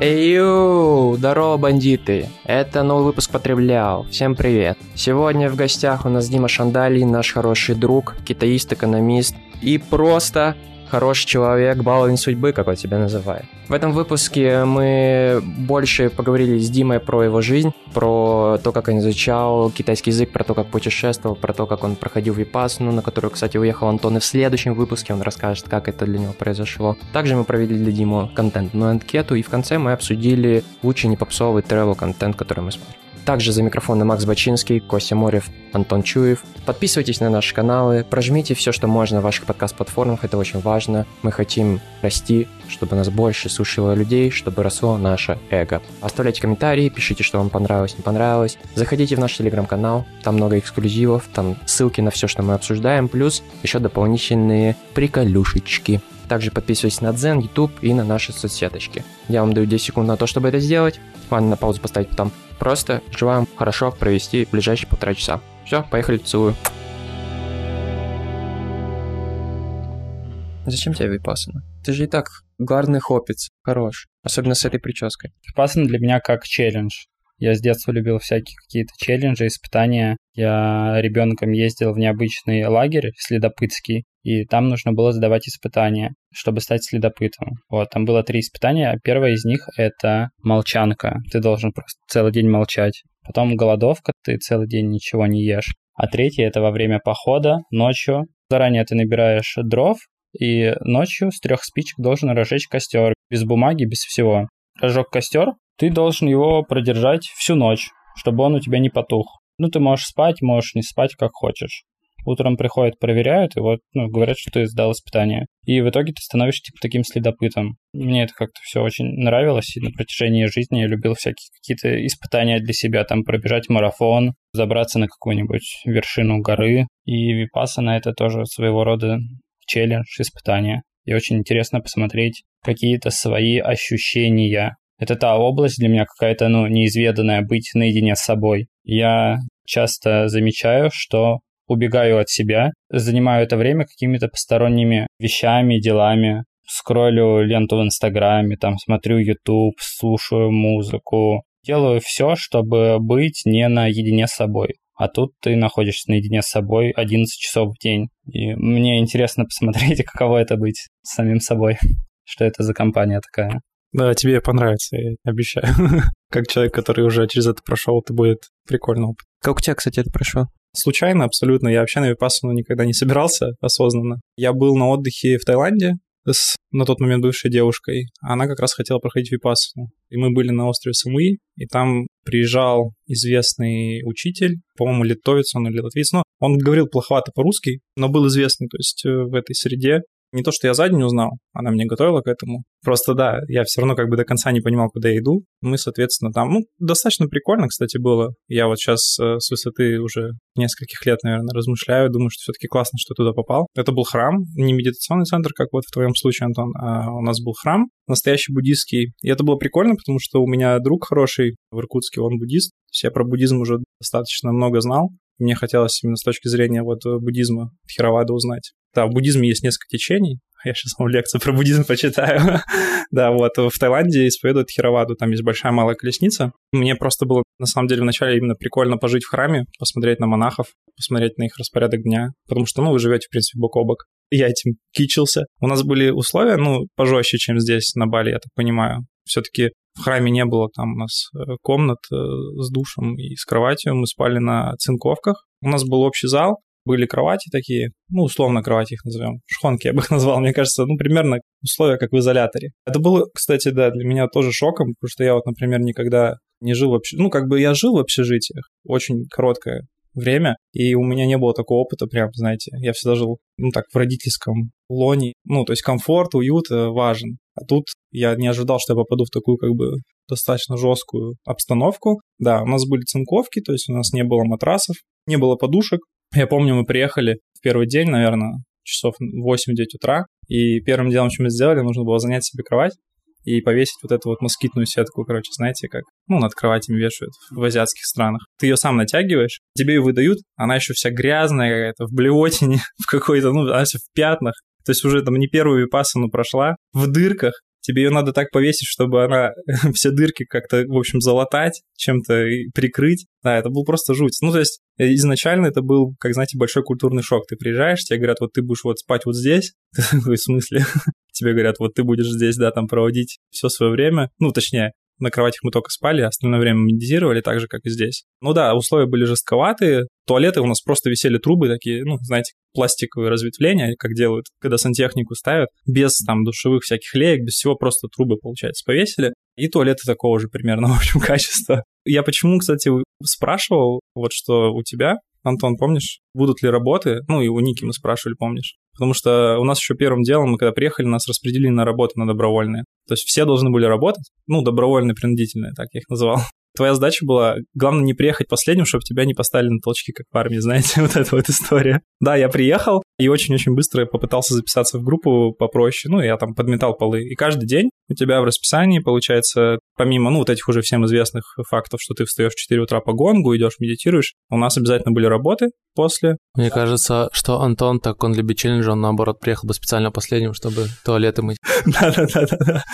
Эйю, здорово, бандиты! Это новый выпуск «Потреблял». Всем привет! Сегодня в гостях у нас Дима Шандали, наш хороший друг, китаист-экономист и просто хороший человек, баловень судьбы, как он себя называет. В этом выпуске мы больше поговорили с Димой про его жизнь, про то, как он изучал китайский язык, про то, как путешествовал, про то, как он проходил випасну, на которую, кстати, уехал Антон, и в следующем выпуске он расскажет, как это для него произошло. Также мы провели для Димы контентную анкету, и в конце мы обсудили лучший непопсовый travel контент, который мы смотрим. Также за микрофоны Макс Бачинский, Костя Морев, Антон Чуев. Подписывайтесь на наши каналы, прожмите все, что можно в ваших подкаст-платформах, это очень важно. Мы хотим расти, чтобы нас больше слушало людей, чтобы росло наше эго. Оставляйте комментарии, пишите, что вам понравилось, не понравилось. Заходите в наш телеграм-канал, там много эксклюзивов, там ссылки на все, что мы обсуждаем, плюс еще дополнительные приколюшечки. Также подписывайтесь на Дзен, YouTube и на наши соцсеточки. Я вам даю 10 секунд на то, чтобы это сделать. Ладно, на паузу поставить потом. Просто желаем хорошо провести ближайшие полтора часа. Все, поехали, целую. Зачем тебе випасана? Ты же и так гарный хопец, хорош. Особенно с этой прической. Випасана для меня как челлендж. Я с детства любил всякие какие-то челленджи, испытания. Я ребенком ездил в необычный лагерь следопытский, и там нужно было сдавать испытания, чтобы стать следопытом. Вот, там было три испытания. Первое из них — это молчанка. Ты должен просто целый день молчать. Потом голодовка, ты целый день ничего не ешь. А третье — это во время похода, ночью. Заранее ты набираешь дров, и ночью с трех спичек должен разжечь костер. Без бумаги, без всего. Разжег костер, ты должен его продержать всю ночь, чтобы он у тебя не потух. Ну, ты можешь спать, можешь не спать, как хочешь. Утром приходят, проверяют, и вот ну, говорят, что ты сдал испытание. И в итоге ты становишься типа таким следопытом. Мне это как-то все очень нравилось, и на протяжении жизни я любил всякие какие-то испытания для себя, там пробежать марафон, забраться на какую-нибудь вершину горы. И Випассана — это тоже своего рода челлендж, испытание. И очень интересно посмотреть какие-то свои ощущения это та область для меня какая-то, ну, неизведанная, быть наедине с собой. Я часто замечаю, что убегаю от себя, занимаю это время какими-то посторонними вещами, делами, скроллю ленту в Инстаграме, там смотрю YouTube, слушаю музыку, делаю все, чтобы быть не наедине с собой. А тут ты находишься наедине с собой 11 часов в день. И мне интересно посмотреть, каково это быть самим собой. Что это за компания такая. Да, тебе понравится, я обещаю. как человек, который уже через это прошел, это будет прикольно опыт. Как у тебя, кстати, это прошло? Случайно абсолютно. Я вообще на Випассану никогда не собирался осознанно. Я был на отдыхе в Таиланде с на тот момент бывшей девушкой. Она как раз хотела проходить Випассану. И мы были на острове Самуи, и там приезжал известный учитель, по-моему, литовец он или латвийц, но он говорил плоховато по-русски, но был известный, то есть э, в этой среде. Не то, что я за день узнал, она меня готовила к этому. Просто да, я все равно как бы до конца не понимал, куда я иду. Мы, соответственно, там, ну, достаточно прикольно, кстати, было. Я вот сейчас э, с высоты уже нескольких лет, наверное, размышляю, думаю, что все-таки классно, что туда попал. Это был храм, не медитационный центр, как вот в твоем случае, Антон, а у нас был храм настоящий буддийский. И это было прикольно, потому что у меня друг хороший в Иркутске, он буддист. То есть я про буддизм уже достаточно много знал. Мне хотелось именно с точки зрения вот буддизма Тхеравада узнать. Да, в буддизме есть несколько течений. Я сейчас вам лекцию про буддизм почитаю. да, вот в Таиланде исповедуют Хираваду, там есть большая малая колесница. Мне просто было, на самом деле, вначале именно прикольно пожить в храме, посмотреть на монахов, посмотреть на их распорядок дня, потому что, ну, вы живете, в принципе, бок о бок. Я этим кичился. У нас были условия, ну, пожестче, чем здесь, на Бали, я так понимаю. Все-таки в храме не было там у нас э, комнат э, с душем и с кроватью. Мы спали на цинковках. У нас был общий зал, были кровати такие, ну, условно кровати их назовем, шхонки я бы их назвал, мне кажется, ну, примерно условия, как в изоляторе. Это было, кстати, да, для меня тоже шоком, потому что я вот, например, никогда не жил в общежитии, ну, как бы я жил в общежитиях, очень короткое время, и у меня не было такого опыта, прям, знаете, я всегда жил, ну, так, в родительском лоне, ну, то есть комфорт, уют э, важен. А тут я не ожидал, что я попаду в такую, как бы, достаточно жесткую обстановку. Да, у нас были цинковки, то есть у нас не было матрасов, не было подушек, я помню, мы приехали в первый день, наверное, часов 8-9 утра, и первым делом, что мы сделали, нужно было занять себе кровать и повесить вот эту вот москитную сетку, короче, знаете, как, ну, над кроватями вешают в азиатских странах. Ты ее сам натягиваешь, тебе ее выдают, она еще вся грязная какая-то, в блевотине, в какой-то, ну, она вся в пятнах. То есть уже там не первую випассану прошла, в дырках, тебе ее надо так повесить, чтобы она все дырки как-то, в общем, залатать, чем-то прикрыть. Да, это был просто жуть. Ну, то есть э, изначально это был, как знаете, большой культурный шок. Ты приезжаешь, тебе говорят, вот ты будешь вот спать вот здесь. В смысле? Тебе говорят, вот ты будешь здесь, да, там проводить все свое время. Ну, точнее, на кроватях мы только спали, остальное время медитировали, так же, как и здесь. Ну да, условия были жестковатые. Туалеты у нас просто висели трубы такие, ну, знаете, пластиковые разветвления, как делают, когда сантехнику ставят, без там душевых всяких леек, без всего, просто трубы, получается, повесили. И туалеты такого же примерно, в общем, качества. Я почему, кстати, спрашивал, вот что у тебя, Антон, помнишь, будут ли работы? Ну, и у Ники мы спрашивали, помнишь? Потому что у нас еще первым делом, мы когда приехали, нас распределили на работы, на добровольные. То есть все должны были работать, ну, добровольные, принудительные, так я их называл. Твоя задача была, главное, не приехать последним, чтобы тебя не поставили на толчки, как в армии, знаете, вот эта вот история. Да, я приехал и очень-очень быстро попытался записаться в группу попроще, ну, я там подметал полы. И каждый день у тебя в расписании, получается, помимо, ну, вот этих уже всем известных фактов, что ты встаешь в 4 утра по гонгу, идешь, медитируешь, у нас обязательно были работы после. Мне кажется, что Антон, так он любит челленджи, он, наоборот, приехал бы специально последним, чтобы туалеты мыть. Да-да-да.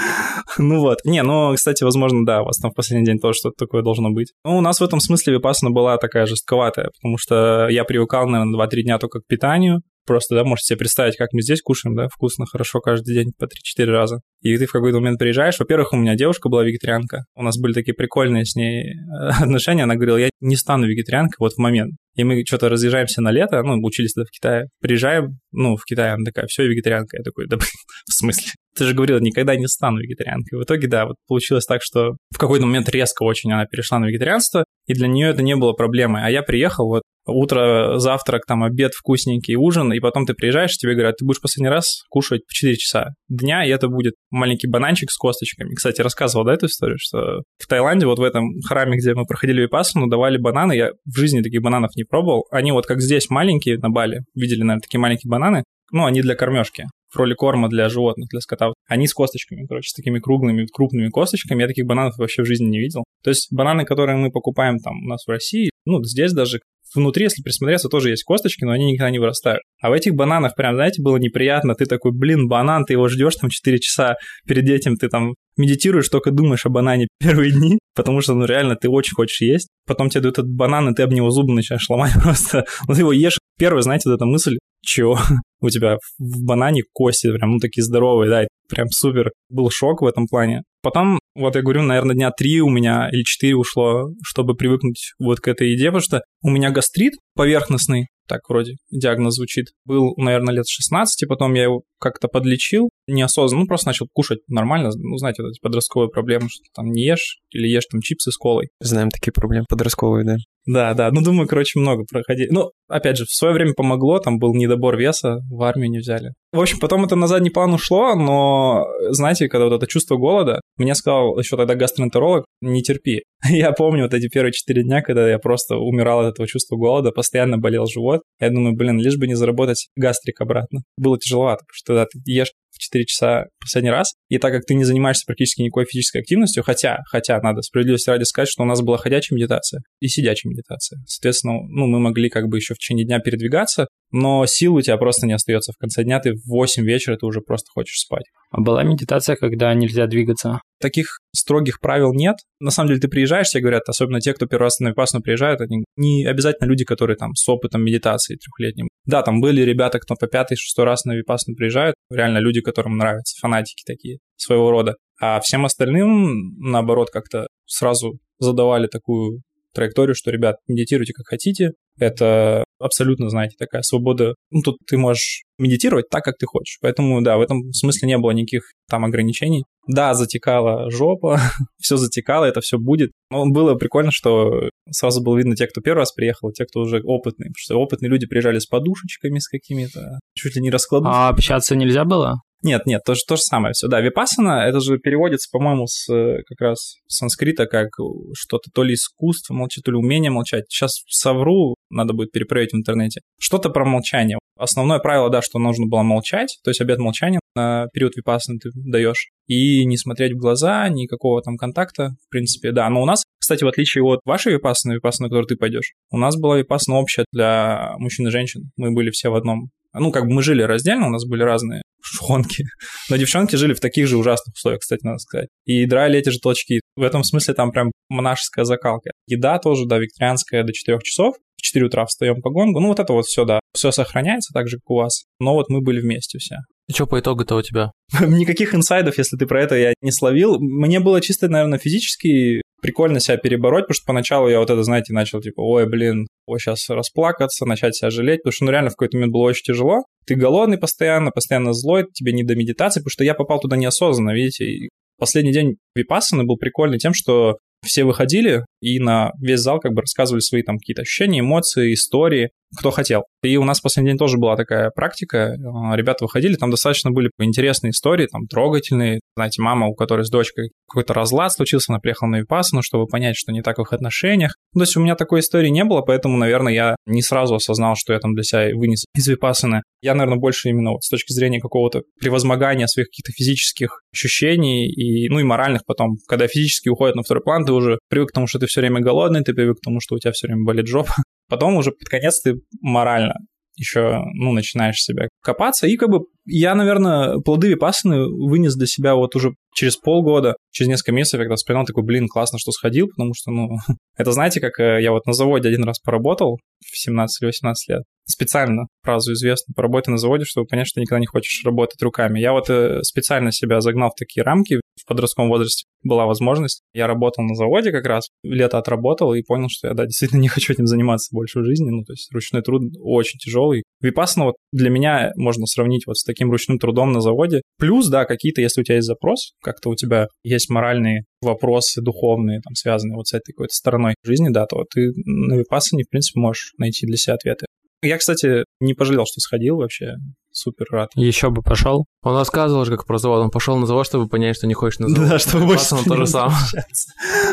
Ну вот. Не, ну, кстати, возможно, да, у вас там в последний день тоже что-то такое должно быть. Ну, у нас в этом смысле Випассана была такая жестковатая, потому что я привыкал, наверное, 2-3 дня только к питанию, Просто, да, можете себе представить, как мы здесь кушаем, да, вкусно, хорошо, каждый день по 3-4 раза. И ты в какой-то момент приезжаешь. Во-первых, у меня девушка была вегетарианка. У нас были такие прикольные с ней э, отношения. Она говорила, я не стану вегетарианкой вот в момент. И мы что-то разъезжаемся на лето, ну, учились в Китае. Приезжаем, ну, в Китай, она такая, все, вегетарианка. Я такой, да, в смысле? Ты же говорила, никогда не стану вегетарианкой. В итоге, да, вот получилось так, что в какой-то момент резко очень она перешла на вегетарианство, и для нее это не было проблемой. А я приехал, вот утро, завтрак, там, обед вкусненький, ужин, и потом ты приезжаешь, тебе говорят, ты будешь последний раз кушать в 4 часа дня, и это будет маленький бананчик с косточками. Кстати, рассказывал, да, эту историю, что в Таиланде, вот в этом храме, где мы проходили випассану, давали бананы, я в жизни таких бананов не пробовал, они вот как здесь маленькие на Бали, видели, наверное, такие маленькие бананы, ну, они для кормежки в роли корма для животных, для скота. Они с косточками, короче, с такими круглыми, крупными косточками. Я таких бананов вообще в жизни не видел. То есть бананы, которые мы покупаем там у нас в России, ну, здесь даже внутри, если присмотреться, тоже есть косточки, но они никогда не вырастают. А в этих бананах прям, знаете, было неприятно. Ты такой, блин, банан, ты его ждешь там 4 часа перед этим, ты там медитируешь, только думаешь о банане первые дни, потому что, ну, реально, ты очень хочешь есть. Потом тебе дают этот банан, и ты об него зубы начинаешь ломать просто. Ну, ты его ешь. Первая, знаете, вот эта мысль, чё? У тебя в банане кости прям, ну, такие здоровые, да, прям супер. Был шок в этом плане. Потом, вот я говорю, наверное, дня три у меня или четыре ушло, чтобы привыкнуть вот к этой еде, потому что у меня гастрит поверхностный, так вроде диагноз звучит, был, наверное, лет 16, потом я его как-то подлечил неосознанно, ну, просто начал кушать нормально, ну, знаете, вот эти подростковые проблемы, что там не ешь или ешь там чипсы с колой. Знаем такие проблемы подростковые, да. Да, да, ну, думаю, короче, много проходили. Ну, опять же, в свое время помогло, там был недобор веса, в армию не взяли. В общем, потом это на задний план ушло, но, знаете, когда вот это чувство голода, мне сказал еще тогда гастроэнтеролог, не терпи. Я помню вот эти первые четыре дня, когда я просто умирал от этого чувства голода, постоянно болел живот. Я думаю, блин, лишь бы не заработать гастрик обратно. Было тяжеловато, потому что тогда ты ешь 4 часа последний раз. И так как ты не занимаешься практически никакой физической активностью, хотя, хотя надо справедливости ради сказать, что у нас была ходячая медитация и сидячая медитация. Соответственно, ну, мы могли как бы еще в течение дня передвигаться, но сил у тебя просто не остается. В конце дня ты в 8 вечера ты уже просто хочешь спать. А была медитация, когда нельзя двигаться? Таких строгих правил нет. На самом деле ты приезжаешь, тебе говорят, особенно те, кто первый раз на Випассану приезжают, они не обязательно люди, которые там с опытом медитации трехлетним. Да, там были ребята, кто по пятый, шестой раз на Випассану приезжают, реально люди, которым нравятся, фанатики такие своего рода. А всем остальным, наоборот, как-то сразу задавали такую траекторию, что, ребят, медитируйте как хотите, это абсолютно, знаете, такая свобода. Ну, тут ты можешь медитировать так, как ты хочешь. Поэтому, да, в этом смысле не было никаких там ограничений. Да, затекала жопа, все затекало, это все будет. Но было прикольно, что сразу было видно те, кто первый раз приехал, те, кто уже опытный. Потому что опытные люди приезжали с подушечками, с какими-то, чуть ли не раскладушками. А общаться нельзя было? Нет, нет, то то же самое все. Да, випасана, это же переводится, по-моему, с как раз санскрита как что-то то ли искусство молчать, то ли умение молчать. Сейчас совру, надо будет перепроверить в интернете. Что-то про молчание. Основное правило, да, что нужно было молчать, то есть обед молчания на период випасаны ты даешь, и не смотреть в глаза, никакого там контакта, в принципе, да. Но у нас, кстати, в отличие от вашей випасаны, випасаны, на которую ты пойдешь, у нас была випасана общая для мужчин и женщин. Мы были все в одном Ну, как бы мы жили раздельно, у нас были разные шонки, но девчонки жили в таких же ужасных условиях, кстати, надо сказать. И драли эти же толчки. В этом смысле там прям монашеская закалка. Еда тоже, да, викторианская до 4 часов. В 4 утра встаем по гонгу. Ну, вот это вот все, да. Все сохраняется так же, как у вас. Но вот мы были вместе все. И что по итогу-то у тебя? Никаких инсайдов, если ты про это я не словил. Мне было чисто, наверное, физически прикольно себя перебороть, потому что поначалу я вот это, знаете, начал типа, ой, блин, ой, сейчас расплакаться, начать себя жалеть, потому что, ну, реально в какой-то момент было очень тяжело. Ты голодный постоянно, постоянно злой, тебе не до медитации, потому что я попал туда неосознанно, видите. И последний день Випассаны был прикольный тем, что все выходили и на весь зал как бы рассказывали свои там какие-то ощущения, эмоции, истории, кто хотел. И у нас в последний день тоже была такая практика. А, ребята выходили, там достаточно были интересные истории, там трогательные. Знаете, мама, у которой с дочкой какой-то разлад случился, она приехала на Випассану, чтобы понять, что не так в их отношениях. Ну, то есть у меня такой истории не было, поэтому, наверное, я не сразу осознал, что я там для себя вынес из Випассаны. Я, наверное, больше именно вот с точки зрения какого-то превозмогания своих каких-то физических ощущений и, ну, и моральных потом. Когда физически уходят на второй план, ты уже привык к тому, что ты все время голодный, ты привык к тому, что у тебя все время болит жопа. Потом уже под конец ты морально еще, ну, начинаешь себя копаться. И как бы я, наверное, плоды випассаны вынес для себя вот уже через полгода, через несколько месяцев, когда вспоминал, такой, блин, классно, что сходил, потому что, ну, это знаете, как э, я вот на заводе один раз поработал в 17 или 18 лет, специально фразу известную поработай на заводе, чтобы понять, что ты никогда не хочешь работать руками. Я вот э, специально себя загнал в такие рамки в подростковом возрасте. Была возможность. Я работал на заводе как раз, лето отработал и понял, что я, да, действительно не хочу этим заниматься больше в жизни. Ну, то есть ручной труд очень тяжелый. Випассана вот для меня можно сравнить вот с таким ручным трудом на заводе. Плюс, да, какие-то, если у тебя есть запрос, как-то у тебя есть моральные вопросы духовные, там, связанные вот с этой какой-то стороной жизни, да, то ты на Випассане, в принципе, можешь найти для себя ответы. Я, кстати, не пожалел, что сходил вообще. Супер рад. Еще бы пошел. Он рассказывал же, как про завод. Он пошел на завод, чтобы понять, что не хочешь на завод. Да, чтобы больше то же самое.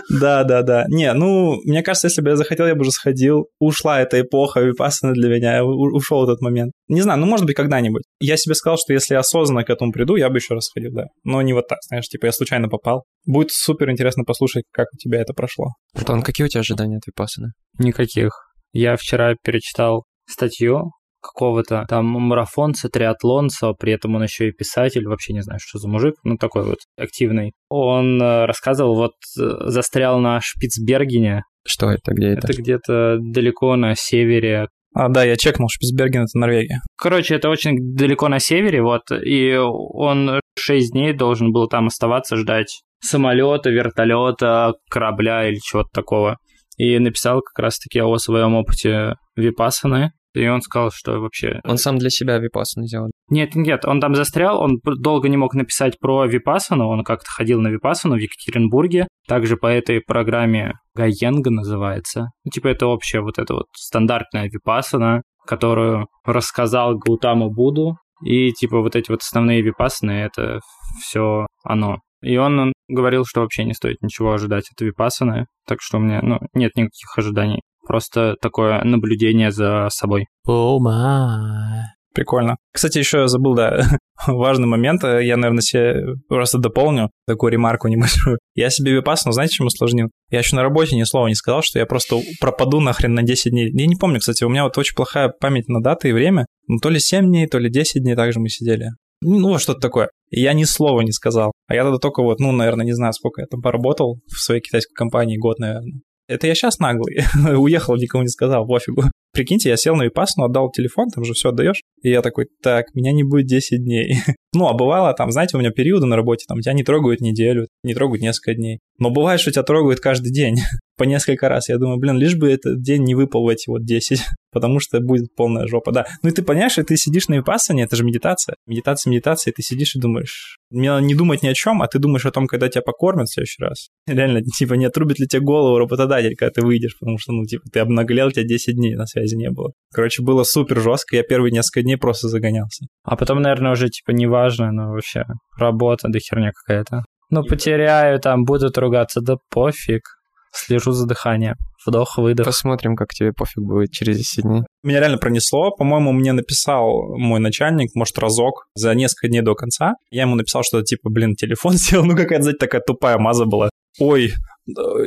Да, да, да. Не, ну, мне кажется, если бы я захотел, я бы уже сходил. Ушла эта эпоха випассана для меня. Ушел этот момент. Не знаю, ну, может быть, когда-нибудь. Я себе сказал, что если я осознанно к этому приду, я бы еще раз сходил, да. Но не вот так, знаешь, типа я случайно попал. Будет супер интересно послушать, как у тебя это прошло. Антон, какие у тебя ожидания от випассаны? Никаких. Я вчера перечитал статью какого-то там марафонца, триатлонца, при этом он еще и писатель, вообще не знаю, что за мужик, ну такой вот активный. Он э, рассказывал, вот э, застрял на Шпицбергене. Что это, где это? Это где-то далеко на севере. А, да, я чекнул, Шпицберген — это Норвегия. Короче, это очень далеко на севере, вот, и он 6 дней должен был там оставаться, ждать самолета, вертолета, корабля или чего-то такого. И написал как раз-таки о своем опыте Випассаны, и он сказал, что вообще... Он сам для себя Випассану сделал. Нет, нет, он там застрял, он долго не мог написать про Випассану, он как-то ходил на Випассану в Екатеринбурге, также по этой программе Гаенга называется. Ну, типа это общая вот эта вот стандартная Випассана, которую рассказал Гаутама Буду, и типа вот эти вот основные Випассаны, это все оно. И он говорил, что вообще не стоит ничего ожидать от Випассаны, так что у меня ну, нет никаких ожиданий. Просто такое наблюдение за собой. О, oh my. Прикольно. Кстати, еще я забыл, да, важный момент. Я, наверное, себе просто дополню такую ремарку небольшую. Я себе випассану, знаете, чем усложнил? Я еще на работе ни слова не сказал, что я просто пропаду нахрен на 10 дней. Я не помню, кстати, у меня вот очень плохая память на даты и время. Ну, то ли 7 дней, то ли 10 дней также мы сидели. Ну, вот что-то такое. И я ни слова не сказал. А я тогда только вот, ну, наверное, не знаю, сколько я там поработал в своей китайской компании, год, наверное. Это я сейчас наглый. Уехал, никому не сказал, пофигу. Прикиньте, я сел на Випассану, отдал телефон, там же все отдаешь. И я такой, так, меня не будет 10 дней. ну, а бывало там, знаете, у меня периоды на работе, там тебя не трогают неделю, не трогают несколько дней. Но бывает, что тебя трогают каждый день, по несколько раз. Я думаю, блин, лишь бы этот день не выпал в эти вот 10, потому что будет полная жопа, да. Ну и ты понимаешь, что ты сидишь на випассане, это же медитация. Медитация, медитация, и ты сидишь и думаешь, мне надо не думать ни о чем, а ты думаешь о том, когда тебя покормят в следующий раз. Реально, типа, не отрубит ли тебе голову работодатель, когда ты выйдешь, потому что, ну, типа, ты обнаглел, тебя 10 дней на связи не было. Короче, было супер жестко, я первые несколько дней просто загонялся. А потом, наверное, уже, типа, неважно, но вообще работа, да херня какая-то. Ну, потеряю, там, будут ругаться, да пофиг. Слежу за дыханием. Вдох, выдох. Посмотрим, как тебе пофиг будет через 10 дней. Меня реально пронесло. По-моему, мне написал мой начальник, может, разок, за несколько дней до конца. Я ему написал, что типа, блин, телефон сел. Ну, какая-то, знаете, такая тупая маза была. Ой,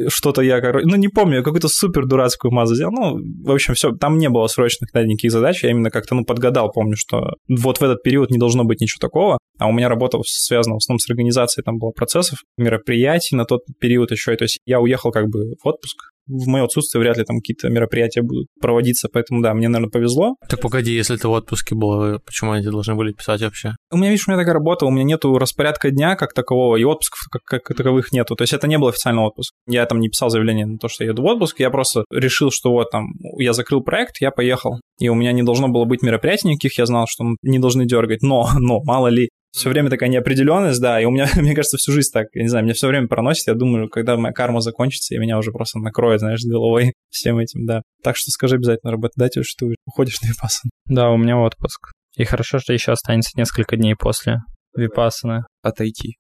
что-то я, короче, ну, не помню, какую-то супер дурацкую мазу сделал. Ну, в общем, все, там не было срочных да, никаких задач, я именно как-то, ну, подгадал, помню, что вот в этот период не должно быть ничего такого, а у меня работа связана в основном с организацией, там было процессов, мероприятий на тот период еще, то есть я уехал как бы в отпуск, в мое отсутствие вряд ли там какие-то мероприятия будут проводиться, поэтому да, мне, наверное, повезло. Так погоди, если ты в отпуске был, почему они должны были писать вообще? У меня, видишь, у меня такая работа, у меня нету распорядка дня как такового, и отпусков как, как таковых нету. То есть это не был официальный отпуск. Я там не писал заявление на то, что я еду в отпуск, я просто решил, что вот там я закрыл проект, я поехал. И у меня не должно было быть мероприятий никаких, я знал, что не должны дергать. Но, но, мало ли, все время такая неопределенность, да, и у меня, мне кажется, всю жизнь так, я не знаю, меня все время проносит, я думаю, когда моя карма закончится, и меня уже просто накроет, знаешь, с головой всем этим, да. Так что скажи обязательно работодателю, что ты уходишь на Випассану. Да, у меня отпуск. И хорошо, что еще останется несколько дней после Випассаны. Отойти.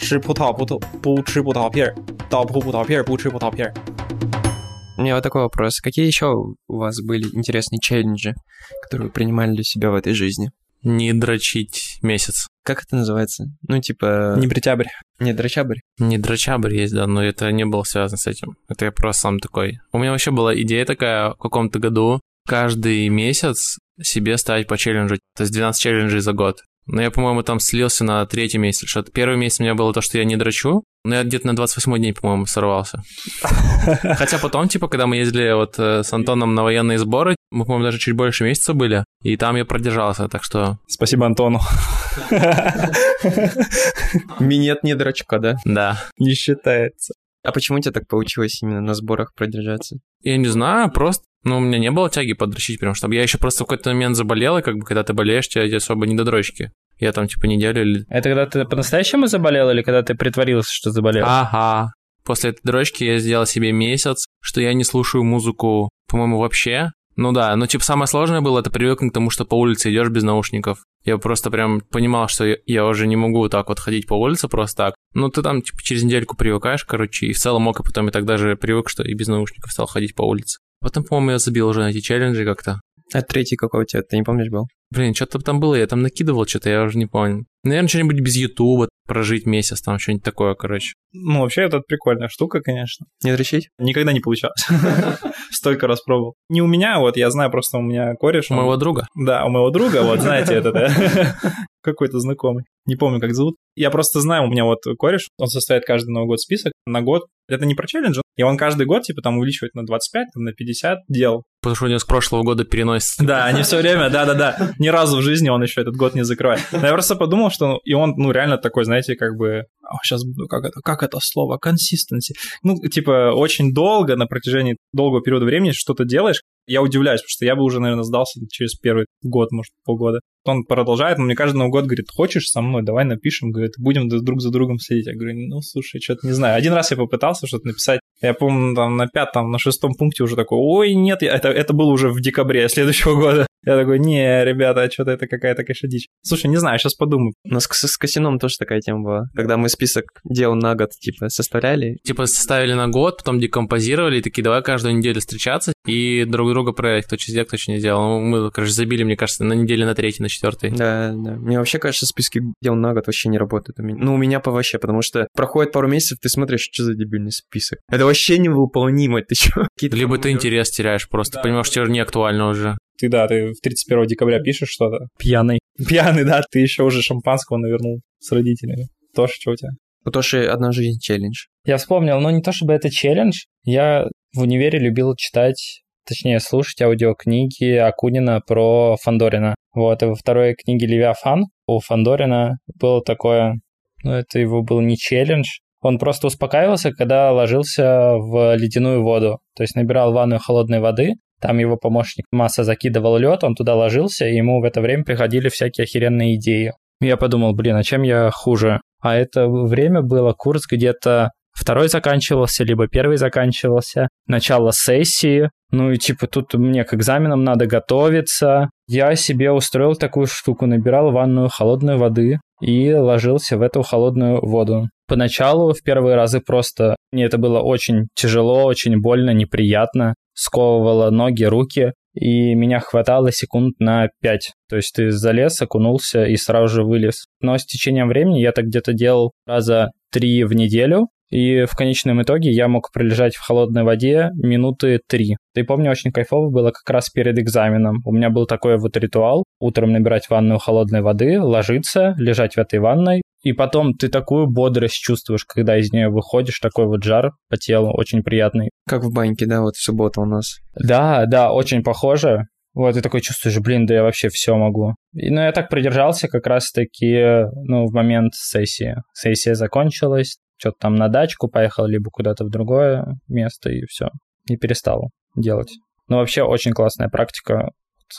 吃葡萄不吐不吃葡萄皮儿，倒扑葡萄皮儿不吃葡萄皮儿。 У меня вот такой вопрос. Какие еще у вас были интересные челленджи, которые вы принимали для себя в этой жизни? Не дрочить месяц. Как это называется? Ну, типа... Не бритябрь. Не дрочабрь? Не дрочабрь есть, да, но это не было связано с этим. Это я просто сам такой. У меня вообще была идея такая в каком-то году каждый месяц себе ставить по челленджу. То есть 12 челленджей за год. Но я, по-моему, там слился на третий месяц. Что-то. Первый месяц у меня было то, что я не дрочу, но я где-то на 28 день, по-моему, сорвался. Хотя потом, типа, когда мы ездили вот э, с Антоном на военные сборы, мы, по-моему, даже чуть больше месяца были, и там я продержался, так что... Спасибо Антону. Минет не дрочка, да? Да. Не считается. А почему у тебя так получилось именно на сборах продержаться? Я не знаю, просто, ну, у меня не было тяги подрочить прям, чтобы я еще просто в какой-то момент заболел, и как бы, когда ты болеешь, тебе особо не до дрочки. Я там, типа, неделю или... Это когда ты по-настоящему заболел или когда ты притворился, что заболел? Ага. После этой дрочки я сделал себе месяц, что я не слушаю музыку, по-моему, вообще. Ну да, но типа самое сложное было это привыкнуть к тому, что по улице идешь без наушников. Я просто прям понимал, что я- я уже не могу вот так вот ходить по улице просто так. Ну ты там типа через недельку привыкаешь, короче, и в целом мог, и потом и тогда же привык, что и без наушников стал ходить по улице. Потом, по-моему, я забил уже на эти челленджи как-то. А третий какой у тебя, ты не помнишь был? Блин, что-то там было, я там накидывал что-то, я уже не помню. Наверное, что-нибудь без Ютуба, прожить месяц, там что-нибудь такое, короче. Ну, вообще, это прикольная штука, конечно. Не дрочить? Никогда не получалось. Столько раз пробовал. Не у меня, вот я знаю, просто у меня кореш. У моего друга. Да, у моего друга, вот знаете, это да. Какой-то знакомый. Не помню, как зовут. Я просто знаю, у меня вот кореш, он составит каждый Новый год список на год. Это не про челлендж, и он каждый год, типа, там увеличивает на 25, там, на 50 дел. Потому что у него с прошлого года переносится. Да, они все время, да-да-да. Ни разу в жизни он еще этот год не закрывает. Но я просто подумал, что ну, и он, ну, реально такой, знаете, как бы... сейчас буду, как это, как это слово? Consistency. Ну, типа, очень долго, на протяжении долгого периода времени что-то делаешь. Я удивляюсь, потому что я бы уже, наверное, сдался через первый год, может, полгода. Он продолжает, но мне каждый Новый год говорит, хочешь со мной, давай напишем, говорит, будем друг за другом следить. Я говорю, ну, слушай, что-то не знаю. Один раз я попытался что-то написать, я помню, там на пятом, на шестом пункте уже такой, ой, нет, это, это было уже в декабре следующего года. Я такой, не, ребята, что-то это какая-то, конечно, дичь. Слушай, не знаю, сейчас подумаю. У нас с, с Косином тоже такая тема была. Когда мы список дел на год, типа, составляли. Типа составили на год, потом декомпозировали, и такие, давай каждую неделю встречаться и друг друга проверять, кто что сделал, кто что не сделал. Ну, мы, короче, забили, мне кажется, на неделе на третий, на четвертый. Да, да. Мне вообще кажется, списки дел на год вообще не работают у меня. Ну, у меня по вообще, потому что проходит пару месяцев, ты смотришь, что за дебильный список. Это вообще невыполнимо, ты чё? Какие-то Либо ты интерес теряешь, просто Да. понимаешь, что не актуально уже. Ты, да, ты в 31 декабря пишешь что-то. Пьяный. Пьяный, да, ты еще уже шампанского навернул с родителями. Тоже что у тебя? У Тоши «Одна жизнь» челлендж. Я вспомнил, ну не то чтобы это челлендж, я в универе любил читать, точнее слушать аудиокниги Акунина про Фандорина. Вот, и во второй книге «Левиафан» у Фандорина было такое, ну это его был не челлендж, он просто успокаивался, когда ложился в ледяную воду, то есть набирал ванную холодной воды, там его помощник Масса закидывал лед, он туда ложился, и ему в это время приходили всякие охеренные идеи. Я подумал, блин, а чем я хуже? А это время было курс где-то второй заканчивался, либо первый заканчивался, начало сессии, ну и типа тут мне к экзаменам надо готовиться. Я себе устроил такую штуку, набирал ванную холодной воды и ложился в эту холодную воду. Поначалу, в первые разы просто мне это было очень тяжело, очень больно, неприятно, сковывало ноги, руки, и меня хватало секунд на 5. То есть ты залез, окунулся и сразу же вылез. Но с течением времени я так где-то делал раза три в неделю, и в конечном итоге я мог пролежать в холодной воде минуты три. И помню, очень кайфово было как раз перед экзаменом. У меня был такой вот ритуал. Утром набирать ванную холодной воды, ложиться, лежать в этой ванной. И потом ты такую бодрость чувствуешь, когда из нее выходишь, такой вот жар по телу, очень приятный. Как в баньке, да, вот в субботу у нас. Да, да, очень похоже. Вот, и такой чувствуешь, блин, да я вообще все могу. И, ну, я так продержался как раз-таки, ну, в момент сессии. Сессия закончилась, что-то там на дачку поехал, либо куда-то в другое место, и все. Не перестал делать. Но вообще очень классная практика.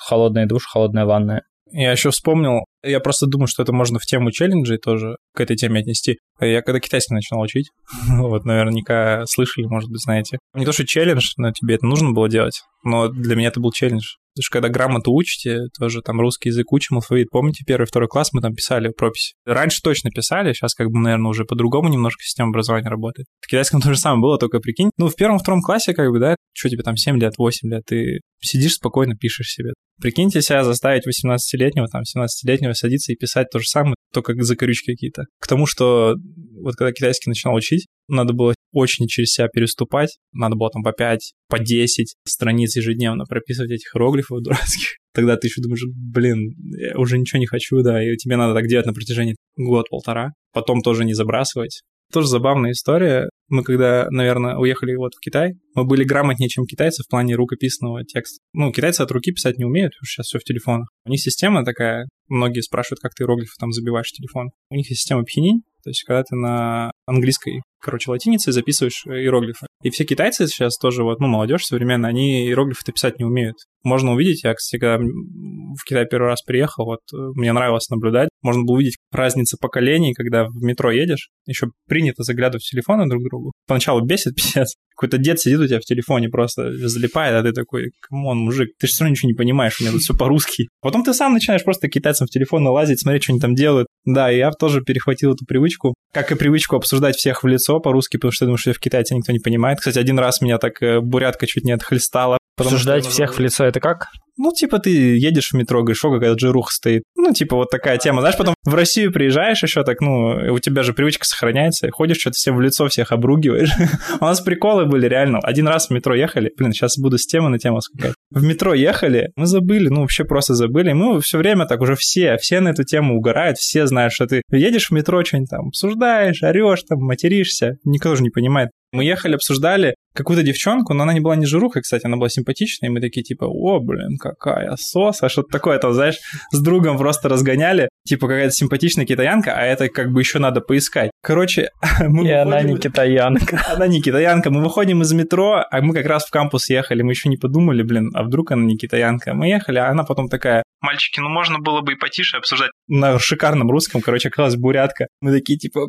Холодный душ, холодная ванная. Я еще вспомнил, я просто думаю, что это можно в тему челленджей тоже к этой теме отнести. Я когда китайский начинал учить, вот наверняка слышали, может быть, знаете. Не то, что челлендж, но тебе это нужно было делать, но для меня это был челлендж. Потому что когда грамоту учите, тоже там русский язык учим, алфавит. Помните, первый, второй класс мы там писали прописи. Раньше точно писали, сейчас как бы, наверное, уже по-другому немножко система образования работает. В китайском то же самое было, только прикинь. Ну, в первом, втором классе, как бы, да, что тебе там 7 лет, 8 лет, ты сидишь спокойно, пишешь себе. Прикиньте себя заставить 18-летнего, там, 17-летнего садиться и писать то же самое, только закорючки какие-то. К тому, что вот когда китайский начинал учить, надо было очень через себя переступать. Надо было там по 5, по 10 страниц ежедневно прописывать этих иероглифов дурацких. Тогда ты еще думаешь, блин, я уже ничего не хочу, да, и тебе надо так делать на протяжении год-полтора. Потом тоже не забрасывать. Тоже забавная история. Мы когда, наверное, уехали вот в Китай, мы были грамотнее, чем китайцы в плане рукописного текста. Ну, китайцы от руки писать не умеют, потому что сейчас все в телефонах. У них система такая, многие спрашивают, как ты иероглифы там забиваешь в телефон. У них есть система пхининь, то есть когда ты на английской, короче, латинице записываешь иероглифы. И все китайцы сейчас тоже, вот, ну, молодежь современная, они иероглифы-то писать не умеют. Можно увидеть, я, кстати, когда в Китай первый раз приехал, вот, мне нравилось наблюдать, можно было увидеть разницу поколений, когда в метро едешь, еще принято заглядывать в телефоны друг к другу. Поначалу бесит писец. Какой-то дед сидит у тебя в телефоне, просто залипает, а ты такой, come on, мужик, ты же все равно ничего не понимаешь, у меня тут все по-русски. Потом ты сам начинаешь просто китайцам в телефон залазить, смотреть, что они там делают. Да, и я тоже перехватил эту привычку, как и привычку обсуждать всех в лицо по-русски, потому что я думаю, что в Китае никто не понимает. Кстати, один раз меня так э, бурятка чуть не отхлестала. Обсуждать всех в лицо это как? Ну, типа, ты едешь в метро, говоришь, о, какая джируха стоит. Ну, типа, вот такая тема. Знаешь, потом в Россию приезжаешь еще так, ну, у тебя же привычка сохраняется, ходишь, что-то всем в лицо всех обругиваешь. у нас приколы были реально. Один раз в метро ехали, блин, сейчас буду с темы на тему скакать. В метро ехали, мы забыли, ну, вообще просто забыли. Мы все время так уже все, все на эту тему угорают, все знают, что ты едешь в метро, что-нибудь там обсуждаешь, орешь, там, материшься. Никто же не понимает. Мы ехали, обсуждали какую-то девчонку, но она не была не жирухой, кстати, она была симпатичная, и мы такие, типа, о, блин, какая соса, что-то такое, там, знаешь, с другом просто разгоняли, типа, какая-то симпатичная китаянка, а это как бы еще надо поискать. Короче, мы И выходим... она не китаянка. Она не китаянка, мы выходим из метро, а мы как раз в кампус ехали, мы еще не подумали, блин, а вдруг она не китаянка. Мы ехали, а она потом такая, мальчики, ну можно было бы и потише обсуждать. На шикарном русском, короче, оказалась бурятка. Мы такие, типа,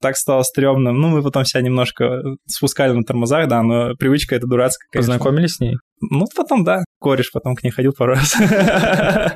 так стало стрёмным. Ну, мы потом себя немножко спускали на тормозах, да, но привычка это дурацкая. Познакомились с ней? Ну, потом, да. Кореш потом к ней ходил пару раз.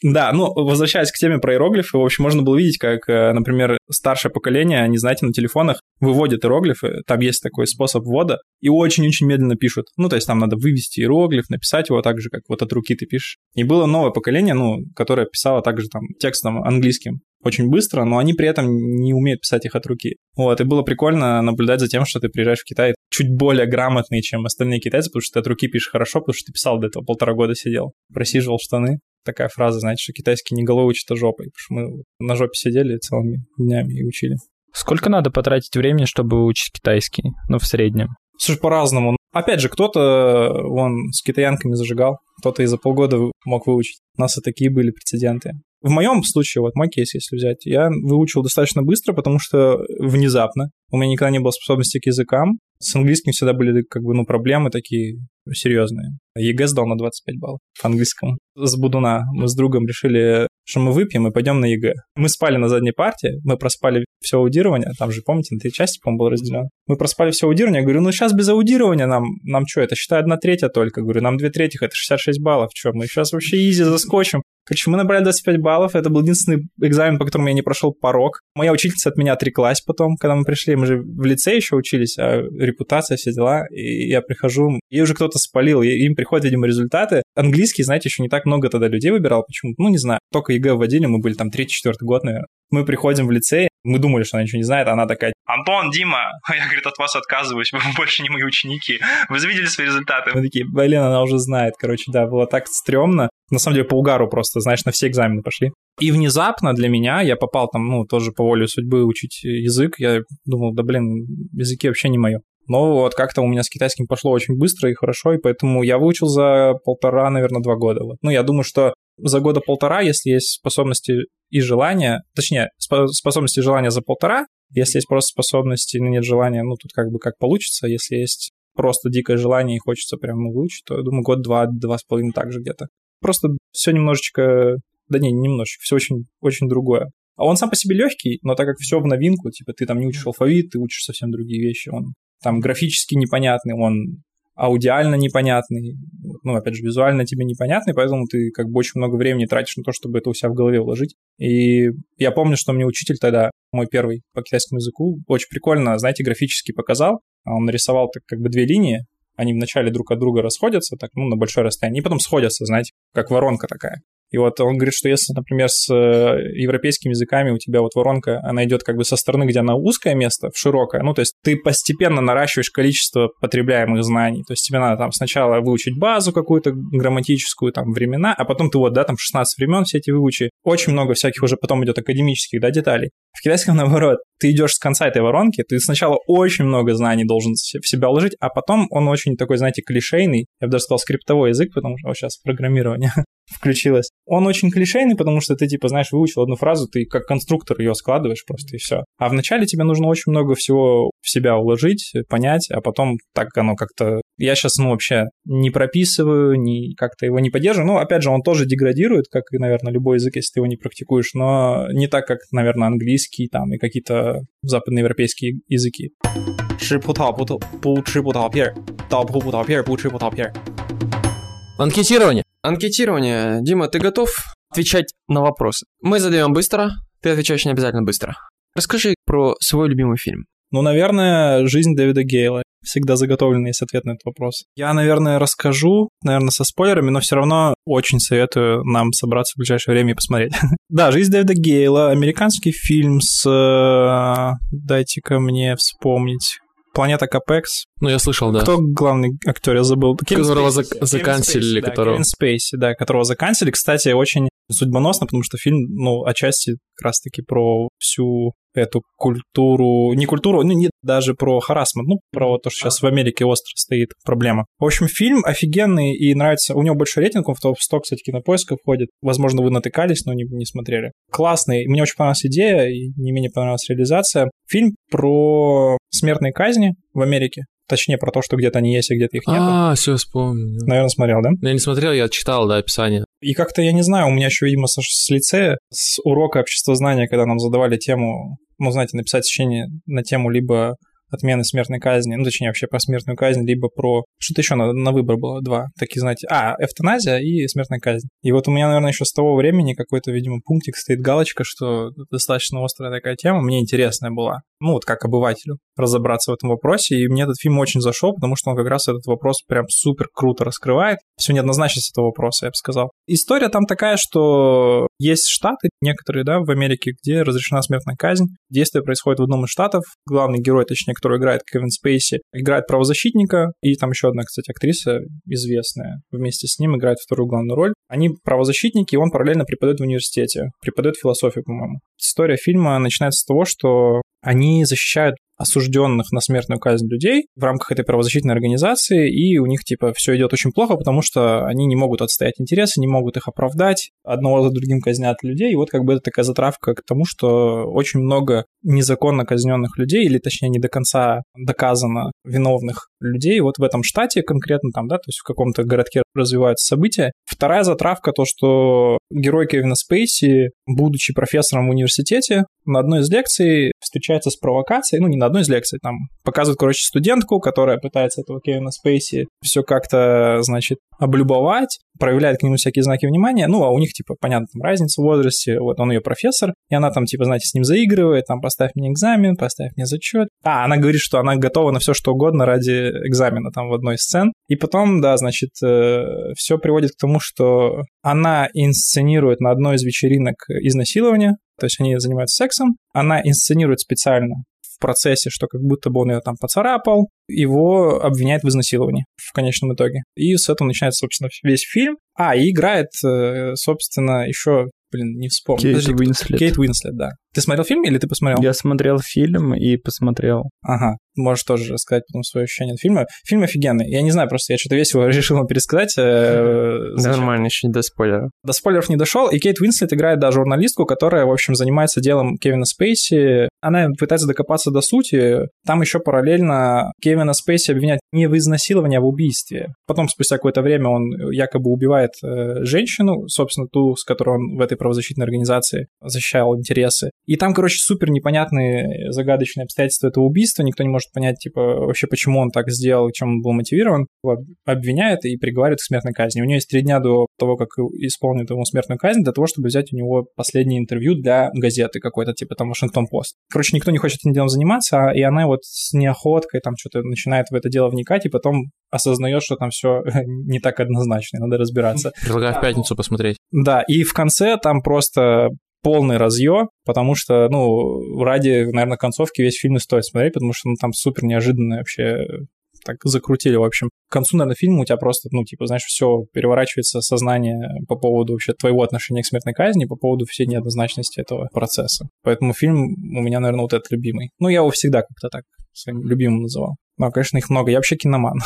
Да, ну, возвращаясь к теме про иероглифы, в общем, можно было видеть, как, э, например, старшее поколение, они, знаете, на телефонах выводят иероглифы, там есть такой способ ввода, и очень-очень медленно пишут. Ну, то есть там надо вывести иероглиф, написать его так же, как вот от руки ты пишешь. И было новое поколение, ну, которое писало также там текстом английским очень быстро, но они при этом не умеют писать их от руки. Вот, и было прикольно наблюдать за тем, что ты приезжаешь в Китай чуть более грамотный, чем остальные китайцы, потому что ты от руки пишешь хорошо, потому что ты писал до этого полтора года сидел, просиживал штаны. Такая фраза, знаете, что китайский не головой учат, а жопой, потому что мы на жопе сидели целыми днями и учили. Сколько надо потратить времени, чтобы учить китайский? Ну, в среднем. Слушай, по-разному. Опять же, кто-то, вон, с китаянками зажигал, кто-то и за полгода мог выучить. У нас и такие были прецеденты. В моем случае, вот мой кейс, если взять, я выучил достаточно быстро, потому что внезапно. У меня никогда не было способности к языкам. С английским всегда были как бы, ну, проблемы такие серьезные. ЕГЭ сдал на 25 баллов по английскому. С бодуна мы с другом решили, что мы выпьем и пойдем на ЕГЭ. Мы спали на задней парте, мы проспали все аудирование, там же, помните, на три части, по-моему, был разделен. Мы проспали все аудирование, я говорю, ну сейчас без аудирования нам, нам что, это считай одна третья только. Говорю, нам две трети, это 66 баллов, что, мы сейчас вообще easy заскочим. Короче, мы набрали 25 баллов, это был единственный экзамен, по которому я не прошел порог. Моя учительница от меня отреклась потом, когда мы пришли, мы же в лицее еще учились, а репутация, все дела. И я прихожу, и уже кто-то спалил, и им приходят, видимо, результаты. Английский, знаете, еще не так много тогда людей выбирал почему-то. Ну, не знаю. Только ЕГЭ вводили, мы были там 3-4 год, наверное. Мы приходим в лицей, мы думали, что она ничего не знает, а она такая, Антон, Дима, я, говорит, от вас отказываюсь, вы больше не мои ученики. Вы видели свои результаты? Мы такие, блин, она уже знает. Короче, да, было так стрёмно. На самом деле, по угару просто, знаешь, на все экзамены пошли. И внезапно для меня, я попал там, ну, тоже по воле судьбы учить язык, я думал, да, блин, языки вообще не мое. Но вот как-то у меня с китайским пошло очень быстро и хорошо, и поэтому я выучил за полтора, наверное, два года. Вот. Ну, я думаю, что за года полтора, если есть способности и желания, точнее, способности и желания за полтора, если есть просто способности, но нет желания, ну, тут как бы как получится. Если есть просто дикое желание и хочется прям выучить, то, я думаю, год-два, два с половиной так же где-то. Просто все немножечко... Да не, немножечко, все очень, очень другое. А он сам по себе легкий, но так как все в новинку, типа ты там не учишь алфавит, ты учишь совсем другие вещи, он там графически непонятный, он аудиально непонятный, ну, опять же, визуально тебе непонятный, поэтому ты как бы очень много времени тратишь на то, чтобы это у себя в голове уложить. И я помню, что мне учитель тогда, мой первый по китайскому языку, очень прикольно, знаете, графически показал. Он нарисовал так как бы две линии, они вначале друг от друга расходятся, так, ну, на большое расстояние, и потом сходятся, знаете, как воронка такая. И вот он говорит, что если, например, с э, европейскими языками у тебя вот воронка, она идет как бы со стороны, где она узкое место, в широкое, ну, то есть ты постепенно наращиваешь количество потребляемых знаний. То есть тебе надо там сначала выучить базу какую-то грамматическую, там, времена, а потом ты вот, да, там 16 времен все эти выучи. Очень много всяких уже потом идет академических, да, деталей. В китайском, наоборот, ты идешь с конца этой воронки, ты сначала очень много знаний должен в себя уложить, а потом он очень такой, знаете, клишейный, я бы даже сказал скриптовой язык, потому что сейчас программирование включилось. Он очень клишейный, потому что ты, типа, знаешь, выучил одну фразу, ты как конструктор ее складываешь просто и все. А вначале тебе нужно очень много всего в себя уложить, понять, а потом так оно как-то... Я сейчас, ну, вообще не прописываю, не как-то его не поддерживаю. Ну, опять же, он тоже деградирует, как и, наверное, любой язык, если ты его не практикуешь, но не так, как, наверное, английский там и какие-то западноевропейские языки. 吃葡萄不不吃葡萄皮儿，倒葡葡萄皮儿不吃葡萄皮儿。 Анкетирование. Анкетирование. Дима, ты готов отвечать на вопросы? Мы задаем быстро, ты отвечаешь не обязательно быстро. Расскажи про свой любимый фильм. Ну, наверное, «Жизнь Дэвида Гейла». Всегда заготовленный есть ответ на этот вопрос. Я, наверное, расскажу, наверное, со спойлерами, но все равно очень советую нам собраться в ближайшее время и посмотреть. да, «Жизнь Дэвида Гейла», американский фильм с... Э, дайте-ка мне вспомнить Планета Капекс. Ну, я слышал, да. Кто главный актер, я забыл. которого зак- заканчивали, которого... Кевин Спейси, да, которого заканчивали. Кстати, очень судьбоносно, потому что фильм, ну, отчасти как раз-таки про всю эту культуру, не культуру, ну, не даже про харасмент, ну, про то, что сейчас в Америке остро стоит проблема. В общем, фильм офигенный и нравится, у него большой рейтинг, он в топ-100, кстати, кинопоиска входит. Возможно, вы натыкались, но не, не смотрели. Классный, мне очень понравилась идея, и не менее понравилась реализация. Фильм про смертные казни в Америке. Точнее, про то, что где-то они есть, а где-то их нет. А, все, вспомнил. Наверное, смотрел, да? Я не смотрел, я читал, да, описание. И как-то, я не знаю, у меня еще, видимо, с, с лицея, с урока обществознания, когда нам задавали тему, ну, знаете, написать сочинение на тему либо отмены смертной казни, ну, точнее, вообще про смертную казнь, либо про... Что-то еще на, на выбор было, два. Такие, знаете, а, эвтаназия и смертная казнь. И вот у меня, наверное, еще с того времени какой-то, видимо, пунктик стоит галочка, что достаточно острая такая тема, мне интересная была. Ну, вот как обывателю разобраться в этом вопросе, и мне этот фильм очень зашел, потому что он как раз этот вопрос прям супер круто раскрывает. Всю неоднозначность этого вопроса, я бы сказал. История там такая, что есть штаты, некоторые, да, в Америке, где разрешена смертная казнь. Действие происходит в одном из штатов. Главный герой, точнее, который играет Кевин Спейси, играет правозащитника, и там еще одна, кстати, актриса известная вместе с ним играет вторую главную роль. Они правозащитники, и он параллельно преподает в университете, преподает философию, по-моему. История фильма начинается с того, что они защищают осужденных на смертную казнь людей в рамках этой правозащитной организации, и у них, типа, все идет очень плохо, потому что они не могут отстоять интересы, не могут их оправдать, одного за другим казнят людей, и вот как бы это такая затравка к тому, что очень много незаконно казненных людей, или точнее не до конца доказано виновных людей вот в этом штате конкретно там, да, то есть в каком-то городке развиваются события. Вторая затравка то, что герой Кевина Спейси, будучи профессором в университете, на одной из лекций встречается с провокацией, ну, не на одной из лекций, там показывают, короче, студентку, которая пытается этого Кевина Спейси все как-то, значит, облюбовать, проявляет к нему всякие знаки внимания, ну, а у них, типа, понятно, там разница в возрасте, вот он ее профессор, и она там, типа, знаете, с ним заигрывает, там, поставь мне экзамен, поставь мне зачет. А, она говорит, что она готова на все что угодно ради экзамена там в одной из сцен. И потом, да, значит, э, все приводит к тому, что она инсценирует на одной из вечеринок изнасилование, то есть они занимаются сексом, она инсценирует специально в процессе, что как будто бы он ее там поцарапал, его обвиняют в изнасиловании в конечном итоге. И с этого начинается, собственно, весь фильм. А, и играет, э, собственно, еще, блин, не вспомню. Кейт Подожди, Уинслет. Кейт Уинслет, да. Ты смотрел фильм или ты посмотрел? Я смотрел фильм и посмотрел. Ага, можешь тоже рассказать потом свое ощущение от фильма. Фильм офигенный. Я не знаю, просто я что-то весело решил вам пересказать. э, Да, нормально, еще не до спойлеров. До спойлеров не дошел, и Кейт Уинслет играет, да, журналистку, которая, в общем, занимается делом Кевина Спейси. Она пытается докопаться до сути. Там еще параллельно Кевина Спейси обвиняют не в изнасиловании, а в убийстве. Потом, спустя какое-то время, он якобы убивает э, женщину, собственно, ту, с которой он в этой правозащитной организации защищал интересы. И там, короче, супер непонятные, загадочные обстоятельства этого убийства. Никто не может понять, типа, вообще, почему он так сделал, чем он был мотивирован. Его обвиняет и приговаривает к смертной казни. У него есть три дня до того, как исполнит ему смертную казнь, для того, чтобы взять у него последнее интервью для газеты какой-то, типа там Вашингтон-Пост. Короче, никто не хочет этим делом заниматься, а- и она вот с неохоткой там что-то начинает в это дело вникать, и потом осознает, что там все не так однозначно, надо разбираться. Предлагаю в пятницу посмотреть. Да, и в конце там просто полный разъё, потому что, ну, ради, наверное, концовки весь фильм и стоит смотреть, потому что ну, там супер неожиданно вообще так закрутили, в общем. К концу, наверное, фильма у тебя просто, ну, типа, знаешь, все переворачивается сознание по поводу вообще твоего отношения к смертной казни, по поводу всей неоднозначности этого процесса. Поэтому фильм у меня, наверное, вот этот любимый. Ну, я его всегда как-то так своим любимым называл. Ну, конечно, их много. Я вообще киноман.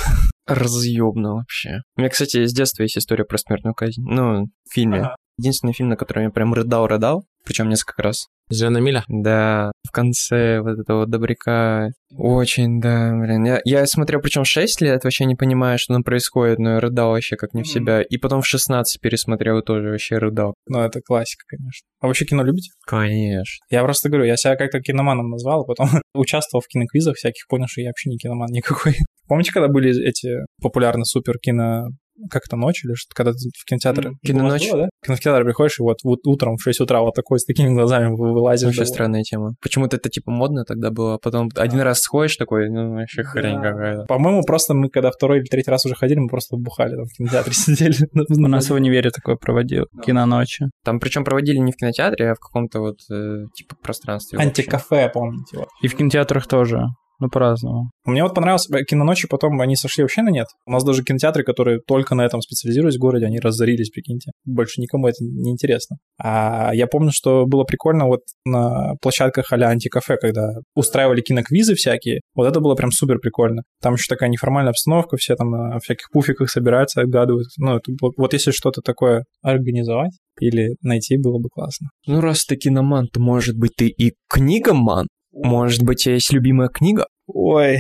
Разъебно вообще. У меня, кстати, с детства есть история про смертную казнь. Ну, в фильме. Ага. Единственный фильм, на котором я прям рыдал-рыдал, причем несколько раз. Зеленая миля? Да, в конце вот этого добряка. Очень, да, блин. Я, я смотрел, причем 6 лет, вообще не понимая, что там происходит, но я рыдал вообще как не в себя. И потом в 16 пересмотрел и тоже вообще рыдал. Ну, это классика, конечно. А вообще кино любите? Конечно. Я просто говорю, я себя как-то киноманом назвал, а потом участвовал в киноквизах всяких, понял, что я вообще не киноман никакой. Помните, когда были эти популярные супер кино как это ночь или что когда ты в кинотеатр... М, киноночь. Было, да? В кинотеатр приходишь, и вот, вот утром в 6 утра вот такой с такими глазами вы- вылазишь. Вообще да, странная тема. Почему-то это типа модно тогда было, а потом один раз сходишь такой, ну вообще хрень Да. какая-то. По-моему, просто мы, когда второй или третий раз уже ходили, мы просто бухали там в кинотеатре сидели. У нас в универе такое проводил. Киноночи. Там причем проводили не в кинотеатре, а в каком-то вот э, типа пространстве. Антикафе, помните. И в кинотеатрах тоже. Ну, по-разному. Мне вот понравилось, э, киноночи потом они сошли вообще на нет. У нас даже кинотеатры, которые только на этом специализируются в городе, они разорились, прикиньте. Больше никому это не интересно. А я помню, что было прикольно вот на площадках а-ля антикафе, когда устраивали киноквизы всякие. Вот это было прям супер прикольно. Там еще такая неформальная обстановка, все там на всяких пуфиках собираются, отгадывают. Ну, это было- вот если что-то такое организовать или найти, было бы классно. Ну раз ты киноман, то может быть ты и книгоман? Может быть, у тебя есть любимая книга? Ой,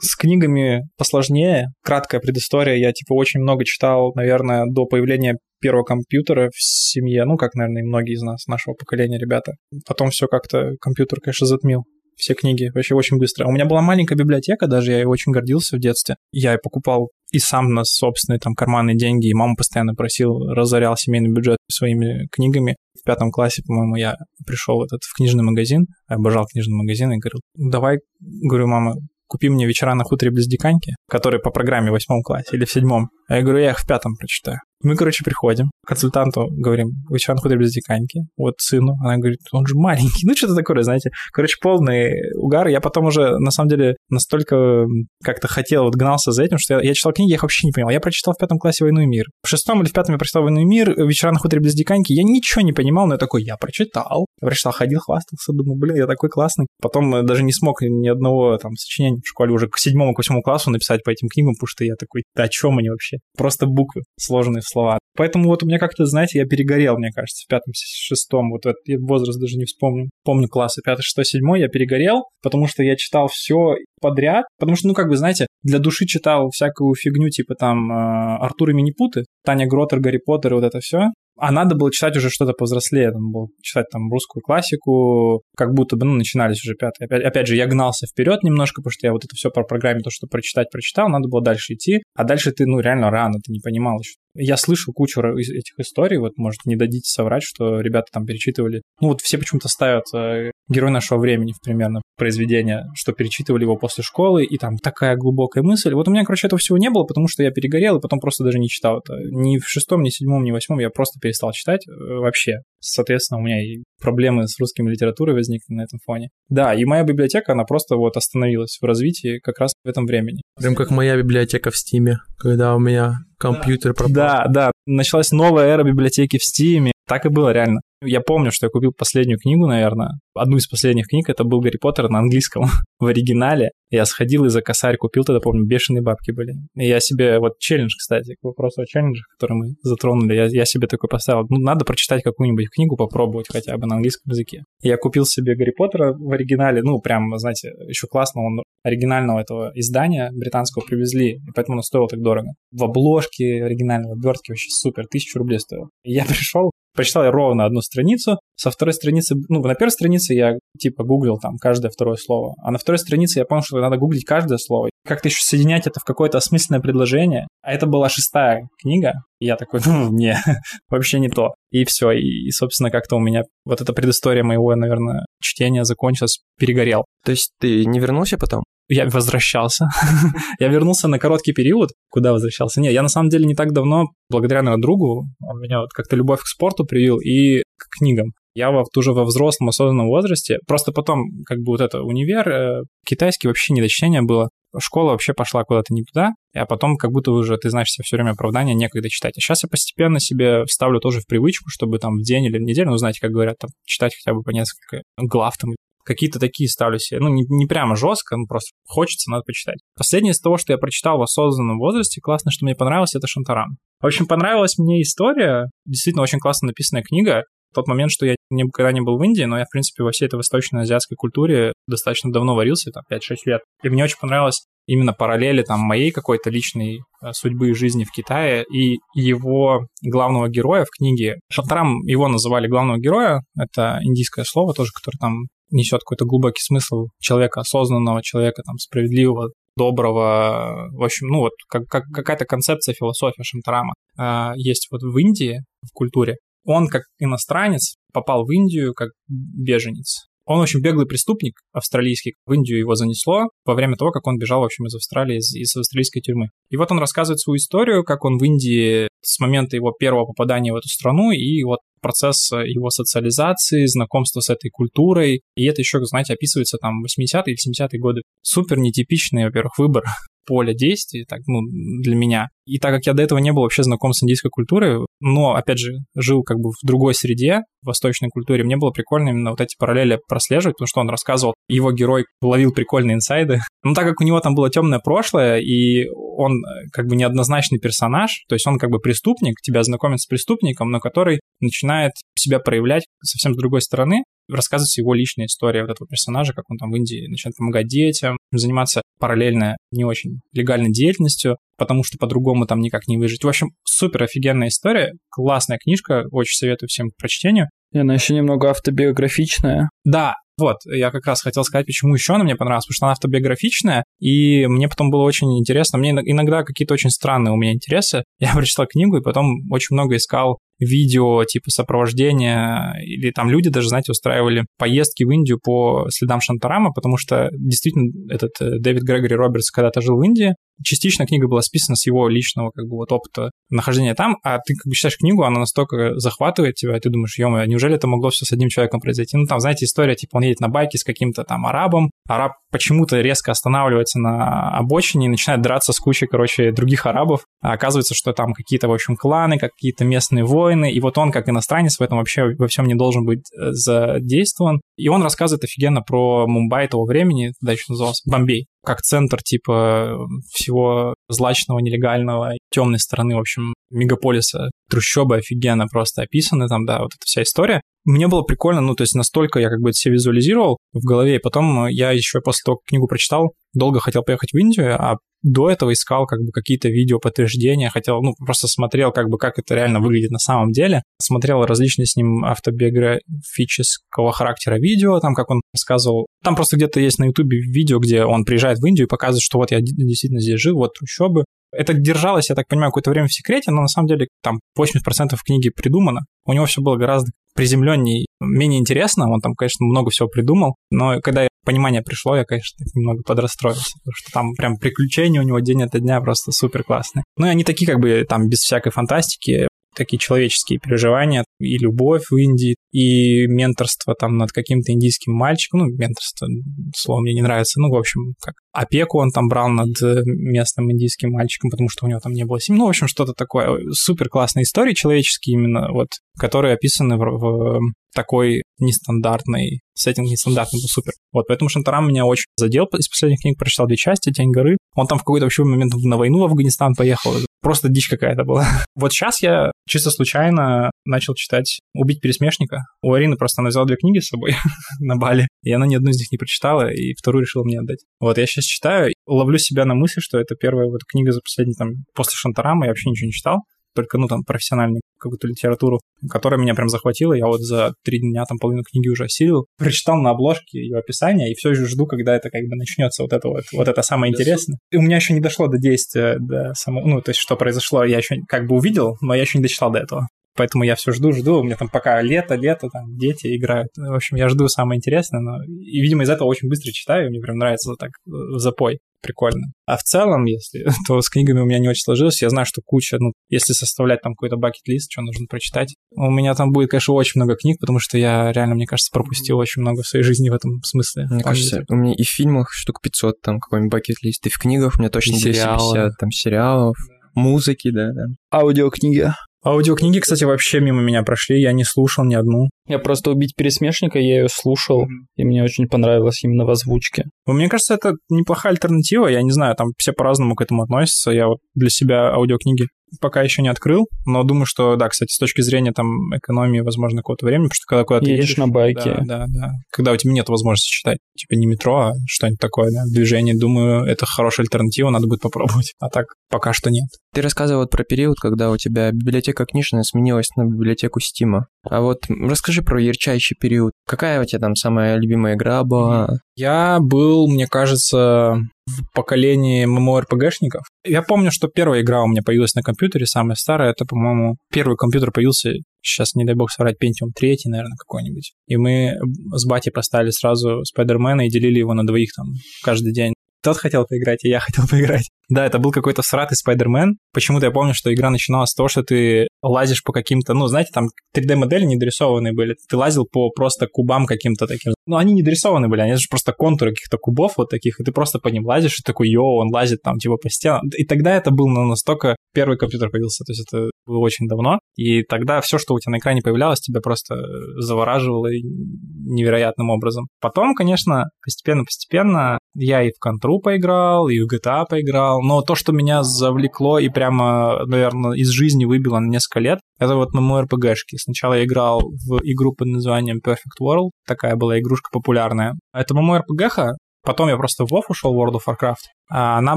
с книгами посложнее. Краткая предыстория. Я, типа, очень много читал, наверное, до появления первого компьютера в семье. Ну, как, наверное, и многие из нас, нашего поколения, ребята. Потом все как-то компьютер, конечно, затмил. Все книги вообще очень быстро. У меня была маленькая библиотека, даже я ей очень гордился в детстве. Я и покупал и сам на собственные там карманные деньги, и маму постоянно просил, разорял семейный бюджет своими книгами. В пятом классе, по-моему, я пришел этот в книжный магазин, обожал книжный магазин, и говорил, давай, говорю, мама, купи мне «Вечера на хуторе близ Диканьки», который по программе в восьмом классе или в седьмом. А я говорю, я их в пятом прочитаю. Мы, короче, приходим к консультанту, говорим, «Вечера на хуторе близ Диканьки», вот сыну. Она говорит, он же маленький. Ну, что-то такое, знаете. Короче, полный угар. Я потом уже, на самом деле, настолько как-то хотел, вот гнался за этим, что я, я читал книги, я их вообще не понимал. Я прочитал в пятом классе «Войну и мир». В шестом или в пятом я прочитал «Войну и мир», «Вечера на хуторе близ Диканьки». Я ничего не понимал, но я такой, я прочитал. Я прочитал, ходил, хвастался, думаю, блин, я такой классный. Потом э, даже не смог ни одного там сочинения в школе уже к седьмому, к восьмому классу написать по этим книгам, потому что я такой, да о чем они вообще? Просто буквы, сложенные в слова. Поэтому вот у меня как-то, знаете, я перегорел, мне кажется, в пятом, шестом, вот этот возраст даже не вспомню. Помню классы пятый, шестой, седьмой, я перегорел, потому что я читал все подряд, потому что, ну, как бы, знаете, для души читал всякую фигню, типа там э, Артур и Минипуты, Таня Гротер, Гарри Поттер и вот это все. А надо было читать уже что-то повзрослее, там было читать там русскую классику, как будто бы, ну, начинались уже пятые. Опять, опять же, я гнался вперед немножко, потому что я вот это все по программе, то, что прочитать, прочитал, надо было дальше идти, а дальше ты, ну, реально рано, ты не понимал еще. Я слышал кучу этих историй, вот, может, не дадите соврать, что ребята там перечитывали. Ну, вот все почему-то ставят э, «Герой нашего времени» примерно произведение, что перечитывали его после школы, и там такая глубокая мысль. Вот у меня, короче, этого всего не было, потому что я перегорел, и потом просто даже не читал это. Ни в шестом, ни в седьмом, ни в восьмом я просто перестал читать э, вообще. Соответственно, у меня и проблемы с русским литературой возникли на этом фоне. Да, и моя библиотека, она просто вот остановилась в развитии как раз в этом времени. Прям как моя библиотека в Стиме, когда у меня компьютер пропал. Да, да, началась новая эра библиотеки в Стиме. Так и было реально. Я помню, что я купил последнюю книгу, наверное. Одну из последних книг, это был Гарри Поттер на английском в оригинале. Я сходил и за косарь купил, тогда помню, бешеные бабки были. И я себе, вот челлендж, кстати, к вопросу о челлендже, который мы затронули, я, я себе такой поставил, ну, надо прочитать какую-нибудь книгу, попробовать хотя бы на английском языке. Я купил себе Гарри Поттера в оригинале, ну, прям, знаете, еще классно, он оригинального этого издания британского привезли, и поэтому он стоил так дорого. В обложке оригинальной, в обертке вообще супер, тысячу рублей стоил. Я пришел, Прочитал я ровно одну страницу. Со второй страницы, ну, на первой странице я типа гуглил там каждое второе слово. А на второй странице я понял, что надо гуглить каждое слово. Как-то еще соединять это в какое-то осмысленное предложение. А это была шестая книга. И я такой, ну, не, вообще не то. И все. И, собственно, как-то у меня вот эта предыстория моего, наверное, чтения закончилась, перегорел. То есть ты не вернулся потом? я возвращался. я вернулся на короткий период. Куда возвращался? Не, я на самом деле не так давно, благодаря, наверное, другу, он меня вот как-то любовь к спорту привил и книгам. Я вот уже во взрослом осознанном возрасте, просто потом как бы вот это универ, э, китайский вообще недочтение было. Школа вообще пошла куда-то не туда, а потом как будто уже ты знаешь все время оправдания, некогда читать. А сейчас я постепенно себе ставлю тоже в привычку, чтобы там в день или в неделю, ну знаете, как говорят, там читать хотя бы по несколько глав там какие-то такие ставлю себе. Ну, не, не прямо жестко, ну, просто хочется, надо почитать. Последнее из того, что я прочитал в осознанном возрасте, классно, что мне понравилось, это Шантарам. В общем, понравилась мне история, действительно очень классно написанная книга. Тот момент, что я никогда не был в Индии, но я, в принципе, во всей этой восточно-азиатской культуре достаточно давно варился, там, 5-6 лет. И мне очень понравилось именно параллели там моей какой-то личной э, судьбы и жизни в Китае и его главного героя в книге. Шантарам его называли главного героя, это индийское слово тоже, которое там несет какой-то глубокий смысл человека осознанного, человека там справедливого, доброго, в общем, ну вот как, как, какая-то концепция, философия Шантарама э, есть вот в Индии, в культуре. Он как иностранец попал в Индию как беженец. Он очень беглый преступник австралийский. В Индию его занесло во время того, как он бежал, в общем, из Австралии, из, из австралийской тюрьмы. И вот он рассказывает свою историю, как он в Индии с момента его первого попадания в эту страну и вот процесс его социализации, знакомства с этой культурой. И это еще, знаете, описывается там 80-е или 70-е годы. Супер нетипичный, во-первых, выбор поля действий, так, ну, для меня. И так как я до этого не был вообще знаком с индийской культурой, но, опять же, жил как бы в другой среде, в восточной культуре, мне было прикольно именно вот эти параллели прослеживать, потому что он рассказывал, его герой ловил прикольные инсайды. Но так как у него там было темное прошлое, и он э, как бы неоднозначный персонаж, то есть он как бы преступник, тебя знакомит с преступником, но который начинает себя проявлять совсем с другой стороны, рассказывается его личная история вот этого персонажа, как он там в Индии начинает помогать детям, заниматься параллельно не очень легальной деятельностью, потому что по-другому там никак не выжить. В общем, супер офигенная история, классная книжка, очень советую всем к прочтению. И она еще немного автобиографичная. Да, вот, я как раз хотел сказать, почему еще она мне понравилась, потому что она автобиографичная, и мне потом было очень интересно. Мне иногда какие-то очень странные у меня интересы. Я прочитал книгу и потом очень много искал видео типа сопровождения, или там люди даже, знаете, устраивали поездки в Индию по следам Шантарама, потому что действительно этот э, Дэвид Грегори Робертс когда-то жил в Индии, частично книга была списана с его личного как бы вот опыта нахождения там, а ты как бы читаешь книгу, она настолько захватывает тебя, и ты думаешь, ё неужели это могло все с одним человеком произойти? Ну, там, знаете, история, типа, он едет на байке с каким-то там арабом, араб почему-то резко останавливается на обочине и начинает драться с кучей, короче, других арабов, а оказывается, что там какие-то, в общем, кланы, какие-то местные воины, и вот он, как иностранец, в этом вообще во всем не должен быть э, задействован. И он рассказывает офигенно про Мумбай того времени, тогда еще назывался Бомбей, как центр типа всего злачного, нелегального, темной стороны, в общем, мегаполиса. Трущобы офигенно просто описаны там, да, вот эта вся история. Мне было прикольно, ну, то есть настолько я как бы это все визуализировал в голове, и потом я еще после того, как книгу прочитал, долго хотел поехать в Индию, а до этого искал как бы какие-то видео подтверждения, хотел, ну, просто смотрел как бы, как это реально выглядит на самом деле, смотрел различные с ним автобиографического характера видео, там, как он рассказывал. Там просто где-то есть на ютубе видео, где он приезжает в Индию и показывает, что вот я действительно здесь жил, вот трущобы, это держалось, я так понимаю, какое-то время в секрете, но на самом деле там 80% книги придумано. У него все было гораздо приземленнее, менее интересно. Он там, конечно, много всего придумал. Но когда понимание пришло, я, конечно, немного подрастроился. Потому что там прям приключения у него день ото дня просто супер классные. Ну и они такие как бы там без всякой фантастики такие человеческие переживания, и любовь в Индии, и менторство там над каким-то индийским мальчиком, ну, менторство, слово мне не нравится, ну, в общем, как опеку он там брал над местным индийским мальчиком, потому что у него там не было семьи, ну, в общем, что-то такое. Супер классные истории человеческие именно, вот, которые описаны в, в такой нестандартный сеттинг нестандартный был супер. Вот, поэтому Шантарам меня очень задел из последних книг, прочитал две части, «Тень горы». Он там в какой-то вообще момент на войну в Афганистан поехал. Просто дичь какая-то была. Вот сейчас я чисто случайно начал читать «Убить пересмешника». У Арины просто она взяла две книги с собой на Бали, и она ни одну из них не прочитала, и вторую решила мне отдать. Вот, я сейчас читаю, ловлю себя на мысли, что это первая вот книга за последний, там, после Шантарама, я вообще ничего не читал только, ну, там, профессиональную какую-то литературу, которая меня прям захватила. Я вот за три дня там половину книги уже осилил. Прочитал на обложке ее описание, и все же жду, когда это как бы начнется вот это вот, вот это самое интересное. И у меня еще не дошло до действия, до самого, ну, то есть что произошло, я еще как бы увидел, но я еще не дочитал до этого. Поэтому я все жду, жду. У меня там пока лето, лето, там дети играют. В общем, я жду самое интересное. Но... И, видимо, из этого очень быстро читаю. Мне прям нравится так в запой прикольно. А в целом, если, то с книгами у меня не очень сложилось. Я знаю, что куча, ну, если составлять там какой-то бакет-лист, что нужно прочитать, у меня там будет, конечно, очень много книг, потому что я реально, мне кажется, пропустил очень много в своей жизни в этом смысле. Мне кажется, у меня и в фильмах штук 500 там какой-нибудь бакет-лист, и в книгах у меня точно и 250 там сериалов, музыки, да, да. Аудиокниги. Аудиокниги, кстати, вообще мимо меня прошли, я не слушал ни одну. Я просто «Убить пересмешника», я ее слушал, mm-hmm. и мне очень понравилось именно в озвучке. Ну, мне кажется, это неплохая альтернатива, я не знаю, там все по-разному к этому относятся, я вот для себя аудиокниги пока еще не открыл, но думаю, что, да, кстати, с точки зрения там экономии, возможно, какого-то времени, потому что когда куда-то едешь... едешь на байке. Да, да, да. Когда у тебя нет возможности читать, типа не метро, а что-нибудь такое, да, движение, думаю, это хорошая альтернатива, надо будет попробовать. А так пока что нет. Ты рассказывал вот про период, когда у тебя библиотека книжная сменилась на библиотеку Стима. А вот расскажи про ярчайший период. Какая у тебя там самая любимая игра была? Я был, мне кажется, в поколении MMORPG-шников. Я помню, что первая игра у меня появилась на компьютере, самая старая, это, по-моему, первый компьютер появился, сейчас, не дай бог соврать, Pentium 3, наверное, какой-нибудь. И мы с батей поставили сразу Спайдермена и делили его на двоих там каждый день. Тот хотел поиграть, и я хотел поиграть. Да, это был какой-то сратый Спайдермен. Почему-то я помню, что игра начиналась с того, что ты лазишь по каким-то, ну, знаете, там 3D-модели недорисованные были. Ты лазил по просто кубам каким-то таким. Ну, они не дорисованы были, они же просто контуры каких-то кубов вот таких, и ты просто по ним лазишь, и такой, йоу, он лазит там типа по стенам. И тогда это был ну, настолько... Первый компьютер появился, то есть это было очень давно. И тогда все, что у тебя на экране появлялось, тебя просто завораживало невероятным образом. Потом, конечно, постепенно-постепенно я и в Контру поиграл, и в GTA поиграл, но то, что меня завлекло и прямо, наверное, из жизни выбило на несколько лет, это вот MMORPG-шки. Сначала я играл в игру под названием Perfect World, такая была игрушка популярная. Это MMORPG, Потом я просто в WoW ушел, World of Warcraft. А она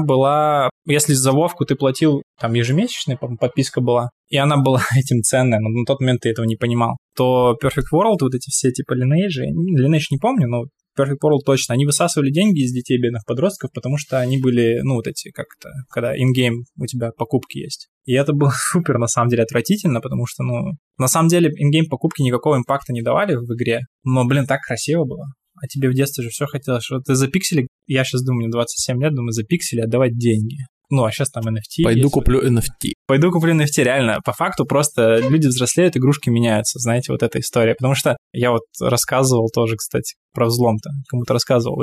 была... Если за Вовку ты платил, там ежемесячная подписка была, и она была этим ценная, но на тот момент ты этого не понимал, то Perfect World, вот эти все типа Lineage, Lineage не помню, но Perfect World точно, они высасывали деньги из детей бедных подростков, потому что они были, ну, вот эти, как то когда ингейм у тебя покупки есть. И это было супер, на самом деле, отвратительно, потому что, ну, на самом деле, ингейм покупки никакого импакта не давали в игре, но, блин, так красиво было. А тебе в детстве же все хотелось, что ты за пиксели, я сейчас думаю, мне 27 лет, думаю, за пиксели отдавать деньги. Ну, а сейчас там NFT. Пойду есть. куплю NFT. Пойду куплю NFT, реально. По факту просто люди взрослеют, игрушки меняются, знаете, вот эта история. Потому что я вот рассказывал тоже, кстати, про взлом-то. Кому-то рассказывал.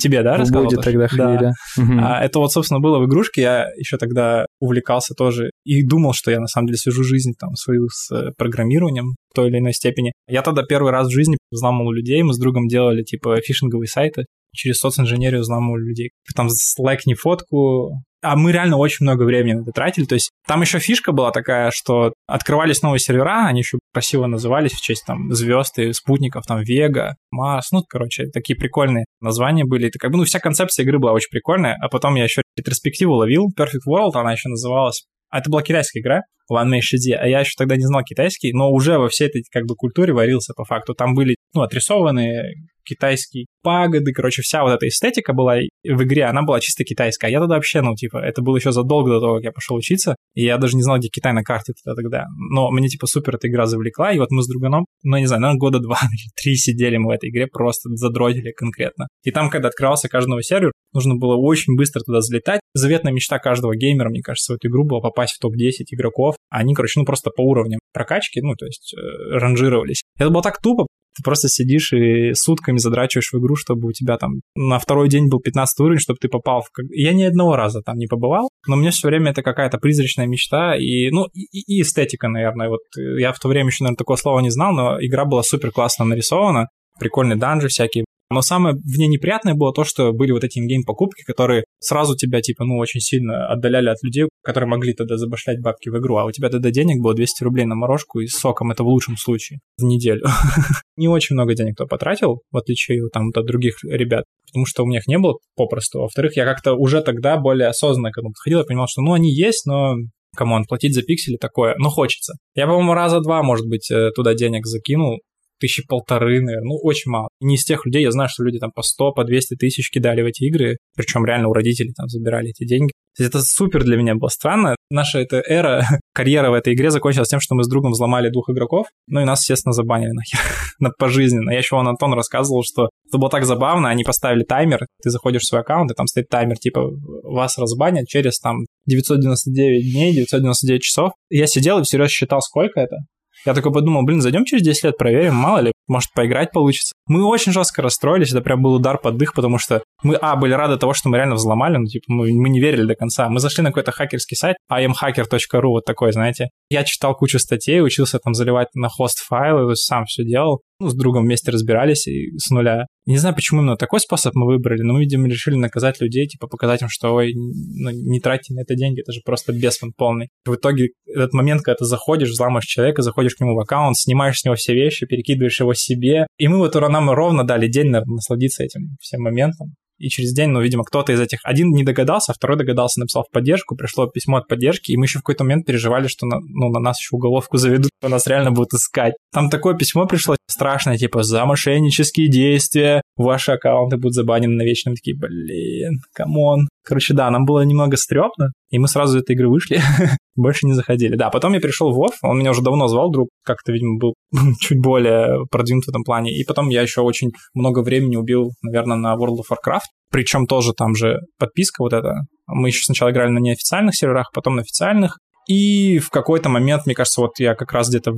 Тебе, да, рассказывал? Будет тогда ходили. Да. Угу. А, это вот, собственно, было в игрушке. Я еще тогда увлекался тоже и думал, что я на самом деле свяжу жизнь там свою с э, программированием в той или иной степени. Я тогда первый раз в жизни взломал людей, мы с другом делали типа фишинговые сайты, через социнженерию взламывали людей. Там слайкни фотку, а мы реально очень много времени на это тратили. То есть там еще фишка была такая, что открывались новые сервера, они еще красиво назывались в честь там звезд и спутников, там Вега, Марс, ну, короче, такие прикольные названия были. Это как бы, ну, вся концепция игры была очень прикольная, а потом я еще ретроспективу ловил, Perfect World, она еще называлась а это была китайская игра, One Man Shidi, а я еще тогда не знал китайский, но уже во всей этой как бы культуре варился по факту. Там были, ну, отрисованные китайские пагоды, короче, вся вот эта эстетика была в игре, она была чисто китайская. А я тогда вообще, ну, типа, это было еще задолго до того, как я пошел учиться, и я даже не знал, где Китай на карте тогда. тогда. Но мне, типа, супер эта игра завлекла, и вот мы с друганом, ну, не знаю, наверное, года два или три сидели мы в этой игре, просто задротили конкретно. И там, когда открывался новый сервер, нужно было очень быстро туда залетать. Заветная мечта каждого геймера, мне кажется, в эту игру была попасть в топ-10 игроков. Они, короче, ну, просто по уровням прокачки, ну, то есть э, ранжировались. Это было так тупо, ты просто сидишь и сутками задрачиваешь в игру, чтобы у тебя там на второй день был 15 уровень, чтобы ты попал в... Я ни одного раза там не побывал, но мне все время это какая-то призрачная мечта и, ну, и, и эстетика, наверное. Вот я в то время еще, наверное, такого слова не знал, но игра была супер классно нарисована, прикольные данжи всякие, но самое в ней неприятное было то, что были вот эти ингейм покупки, которые сразу тебя, типа, ну, очень сильно отдаляли от людей, которые могли тогда забашлять бабки в игру. А у тебя тогда денег было 200 рублей на морожку и с соком, это в лучшем случае, в неделю. Не очень много денег кто потратил, в отличие там от других ребят, потому что у меня их не было попросту. Во-вторых, я как-то уже тогда более осознанно к этому подходил, я понимал, что, ну, они есть, но come on, платить за пиксели такое, но хочется. Я, по-моему, раза два, может быть, э, туда денег закинул, тысячи полторы, наверное, ну, очень мало. Не из тех людей, я знаю, что люди там по 100, по 200 тысяч кидали в эти игры, причем реально у родителей там забирали эти деньги. Это супер для меня было странно. Наша эта эра, карьера в этой игре закончилась тем, что мы с другом взломали двух игроков, ну и нас, естественно, забанили нахер на пожизненно. Я еще вон Антон рассказывал, что это было так забавно, они поставили таймер, ты заходишь в свой аккаунт, и там стоит таймер, типа, вас разбанят через там 999 дней, 999 часов. Я сидел и всерьез считал, сколько это. Я такой подумал, блин, зайдем через 10 лет, проверим, мало ли, может, поиграть получится. Мы очень жестко расстроились, это прям был удар под дых, потому что мы, а, были рады того, что мы реально взломали, ну, типа, мы, мы не верили до конца. Мы зашли на какой-то хакерский сайт, imhacker.ru, вот такой, знаете. Я читал кучу статей, учился там заливать на хост файлы, сам все делал ну, с другом вместе разбирались и с нуля. Не знаю, почему именно такой способ мы выбрали, но мы, видимо, решили наказать людей, типа показать им, что ой, ну, не тратьте на это деньги, это же просто беспон полный. В итоге этот момент, когда ты заходишь, взламываешь человека, заходишь к нему в аккаунт, снимаешь с него все вещи, перекидываешь его себе. И мы вот нам ровно дали день, наверное, насладиться этим всем моментом и через день, ну, видимо, кто-то из этих... Один не догадался, а второй догадался, написал в поддержку, пришло письмо от поддержки, и мы еще в какой-то момент переживали, что на, ну, на нас еще уголовку заведут, что нас реально будут искать. Там такое письмо пришло страшное, типа, за мошеннические действия, ваши аккаунты будут забанены навечно. Мы такие, блин, come on. Короче, да, нам было немного стрёмно, и мы сразу из этой игры вышли, больше не заходили. Да, потом я перешел в WoW, он меня уже давно звал, друг как-то, видимо, был чуть более продвинут в этом плане. И потом я еще очень много времени убил, наверное, на World of Warcraft, причем тоже там же подписка вот эта. Мы еще сначала играли на неофициальных серверах, потом на официальных. И в какой-то момент, мне кажется, вот я как раз где-то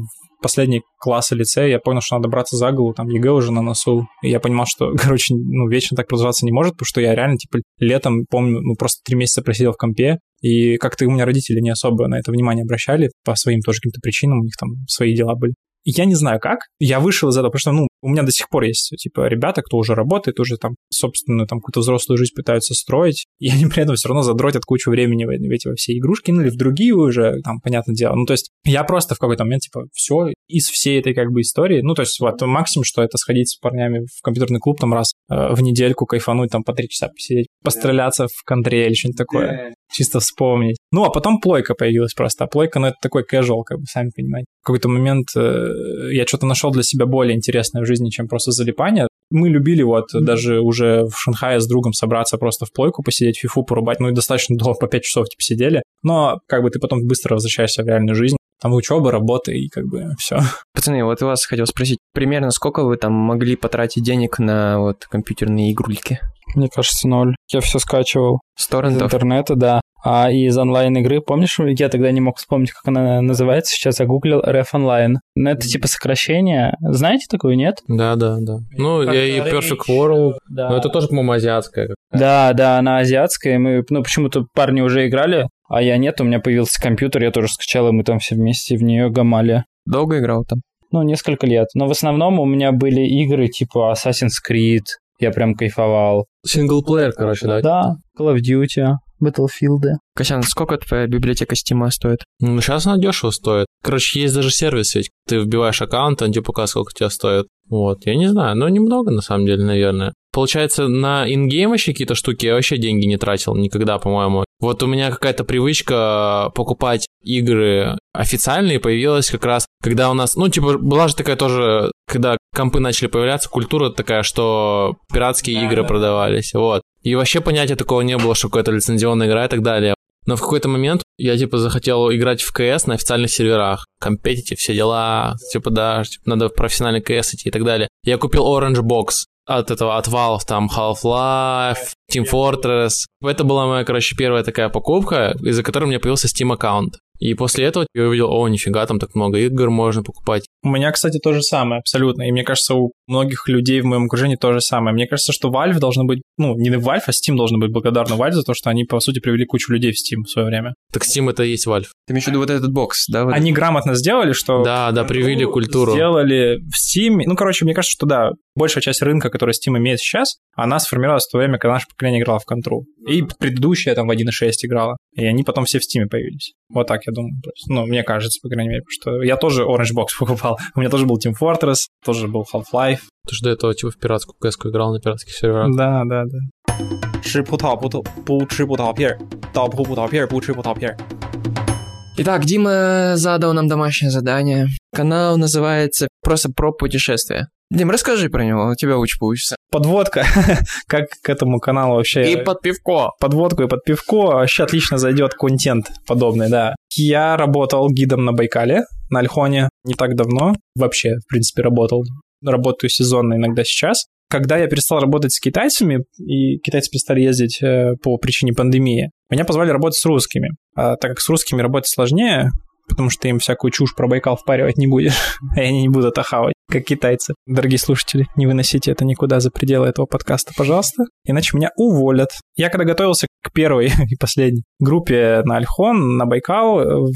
в последний классы лицея я понял, что надо браться за голову, там ЕГЭ уже на носу. И я понимал, что, короче, ну, вечно так продолжаться не может, потому что я реально, типа, летом, помню, ну, просто три месяца просидел в компе, и как-то у меня родители не особо на это внимание обращали по своим тоже каким-то причинам, у них там свои дела были. Я не знаю как. Я вышел из этого, потому что, ну, у меня до сих пор есть, типа, ребята, кто уже работает, уже там собственную там какую-то взрослую жизнь пытаются строить, и они при этом все равно задротят кучу времени в эти во все игрушки, ну или в другие уже, там, понятное дело. Ну, то есть я просто в какой-то момент, типа, все, из всей этой как бы истории, ну, то есть вот максимум, что это сходить с парнями в компьютерный клуб там раз э, в недельку, кайфануть, там, по три часа посидеть, постреляться в контре или что-нибудь такое, чисто вспомнить. Ну, а потом плойка появилась просто, а плойка, ну, это такой casual, как бы, сами понимаете. В какой-то момент э, я что-то нашел для себя более интересное в жизни, чем просто залипание. Мы любили вот mm-hmm. даже уже в Шанхае с другом собраться просто в плойку, посидеть, фифу порубать, ну и достаточно долго, по 5 часов типа сидели. Но как бы ты потом быстро возвращаешься в реальную жизнь. Там учеба, работа и как бы все. Пацаны, вот у вас хотел спросить, примерно сколько вы там могли потратить денег на вот компьютерные игрульки? Мне кажется, ноль. Я все скачивал. С торрентов? Интернета, да. А из онлайн-игры, помнишь, я тогда не мог вспомнить, как она называется, сейчас загуглил RF Online. Ну, это типа сокращение. Знаете такое, нет? Да, да, да. Ну, я и Perfect World. Да. Но это тоже, по-моему, азиатская. Да, да, она азиатская. Мы, ну, почему-то парни уже играли, а я нет, у меня появился компьютер, я тоже скачал, и мы там все вместе в нее гамали. Долго играл там? Ну, несколько лет. Но в основном у меня были игры типа Assassin's Creed, Я прям кайфовал. Синглплеер, короче, да? Да, Call of Duty, Battlefield. Косян, сколько твоя библиотека Стима стоит? Ну, сейчас она дешево стоит. Короче, есть даже сервис ведь. Ты вбиваешь аккаунт, он тебе показывает, сколько у тебя стоит. Вот, я не знаю, но немного на самом деле, наверное. Получается, на ингейм вообще какие-то штуки я вообще деньги не тратил никогда, по-моему. Вот у меня какая-то привычка покупать игры официальные появилась как раз, когда у нас, ну, типа, была же такая тоже, когда компы начали появляться, культура такая, что пиратские да, игры да. продавались, вот. И вообще понятия такого не было, что какая-то лицензионная игра и так далее. Но в какой-то момент я, типа, захотел играть в КС на официальных серверах. Компетите, все дела, типа, да, типа, надо в профессиональный КС идти и так далее. Я купил Orange Box от этого, от Valve, там, Half-Life, Team Fortress. Это была моя, короче, первая такая покупка, из-за которой у меня появился Steam аккаунт. И после этого я увидел, о, нифига, там так много игр можно покупать. У меня, кстати, то же самое, абсолютно. И мне кажется, у многих людей в моем окружении то же самое. Мне кажется, что Valve должны быть, ну, не Valve, а Steam должен быть благодарна Valve за то, что они, по сути, привели кучу людей в Steam в свое время. Так Steam это и есть Valve. Ты имеешь в виду вот этот бокс, да? Вот они грамотно сделали, что... Да, да, привили культуру. Сделали в Steam. Ну, короче, мне кажется, что да, большая часть рынка, который Steam имеет сейчас, она сформировалась в то время, когда наше поколение играло в контру. И предыдущая там в 1.6 играла. И они потом все в Steam появились. Вот так я думаю. Ну, мне кажется, по крайней мере, что я тоже Orange Box покупал. У меня тоже был Team Fortress, тоже был Half-Life. Ты же до этого типа в пиратскую кс играл на пиратских серверах. Да, да, да. 吃葡萄不不吃葡萄片儿，倒葡葡萄片儿不吃葡萄片儿。 Итак, Дима задал нам домашнее задание. Канал называется просто про путешествия. Дим, расскажи про него, у тебя лучше получится. Подводка, как к этому каналу вообще... И под пивко. Подводку и под пивко вообще отлично зайдет контент подобный, да. Я работал гидом на Байкале, на Альхоне не так давно. Вообще, в принципе, работал. Работаю сезонно иногда сейчас. Когда я перестал работать с китайцами, и китайцы перестали ездить э, по причине пандемии, меня позвали работать с русскими. А так как с русскими работать сложнее, потому что им всякую чушь про Байкал впаривать не будешь, и они не будут ахавать, как китайцы. Дорогие слушатели, не выносите это никуда за пределы этого подкаста, пожалуйста, иначе меня уволят. Я когда готовился к первой и последней группе на Альхон, на Байкал,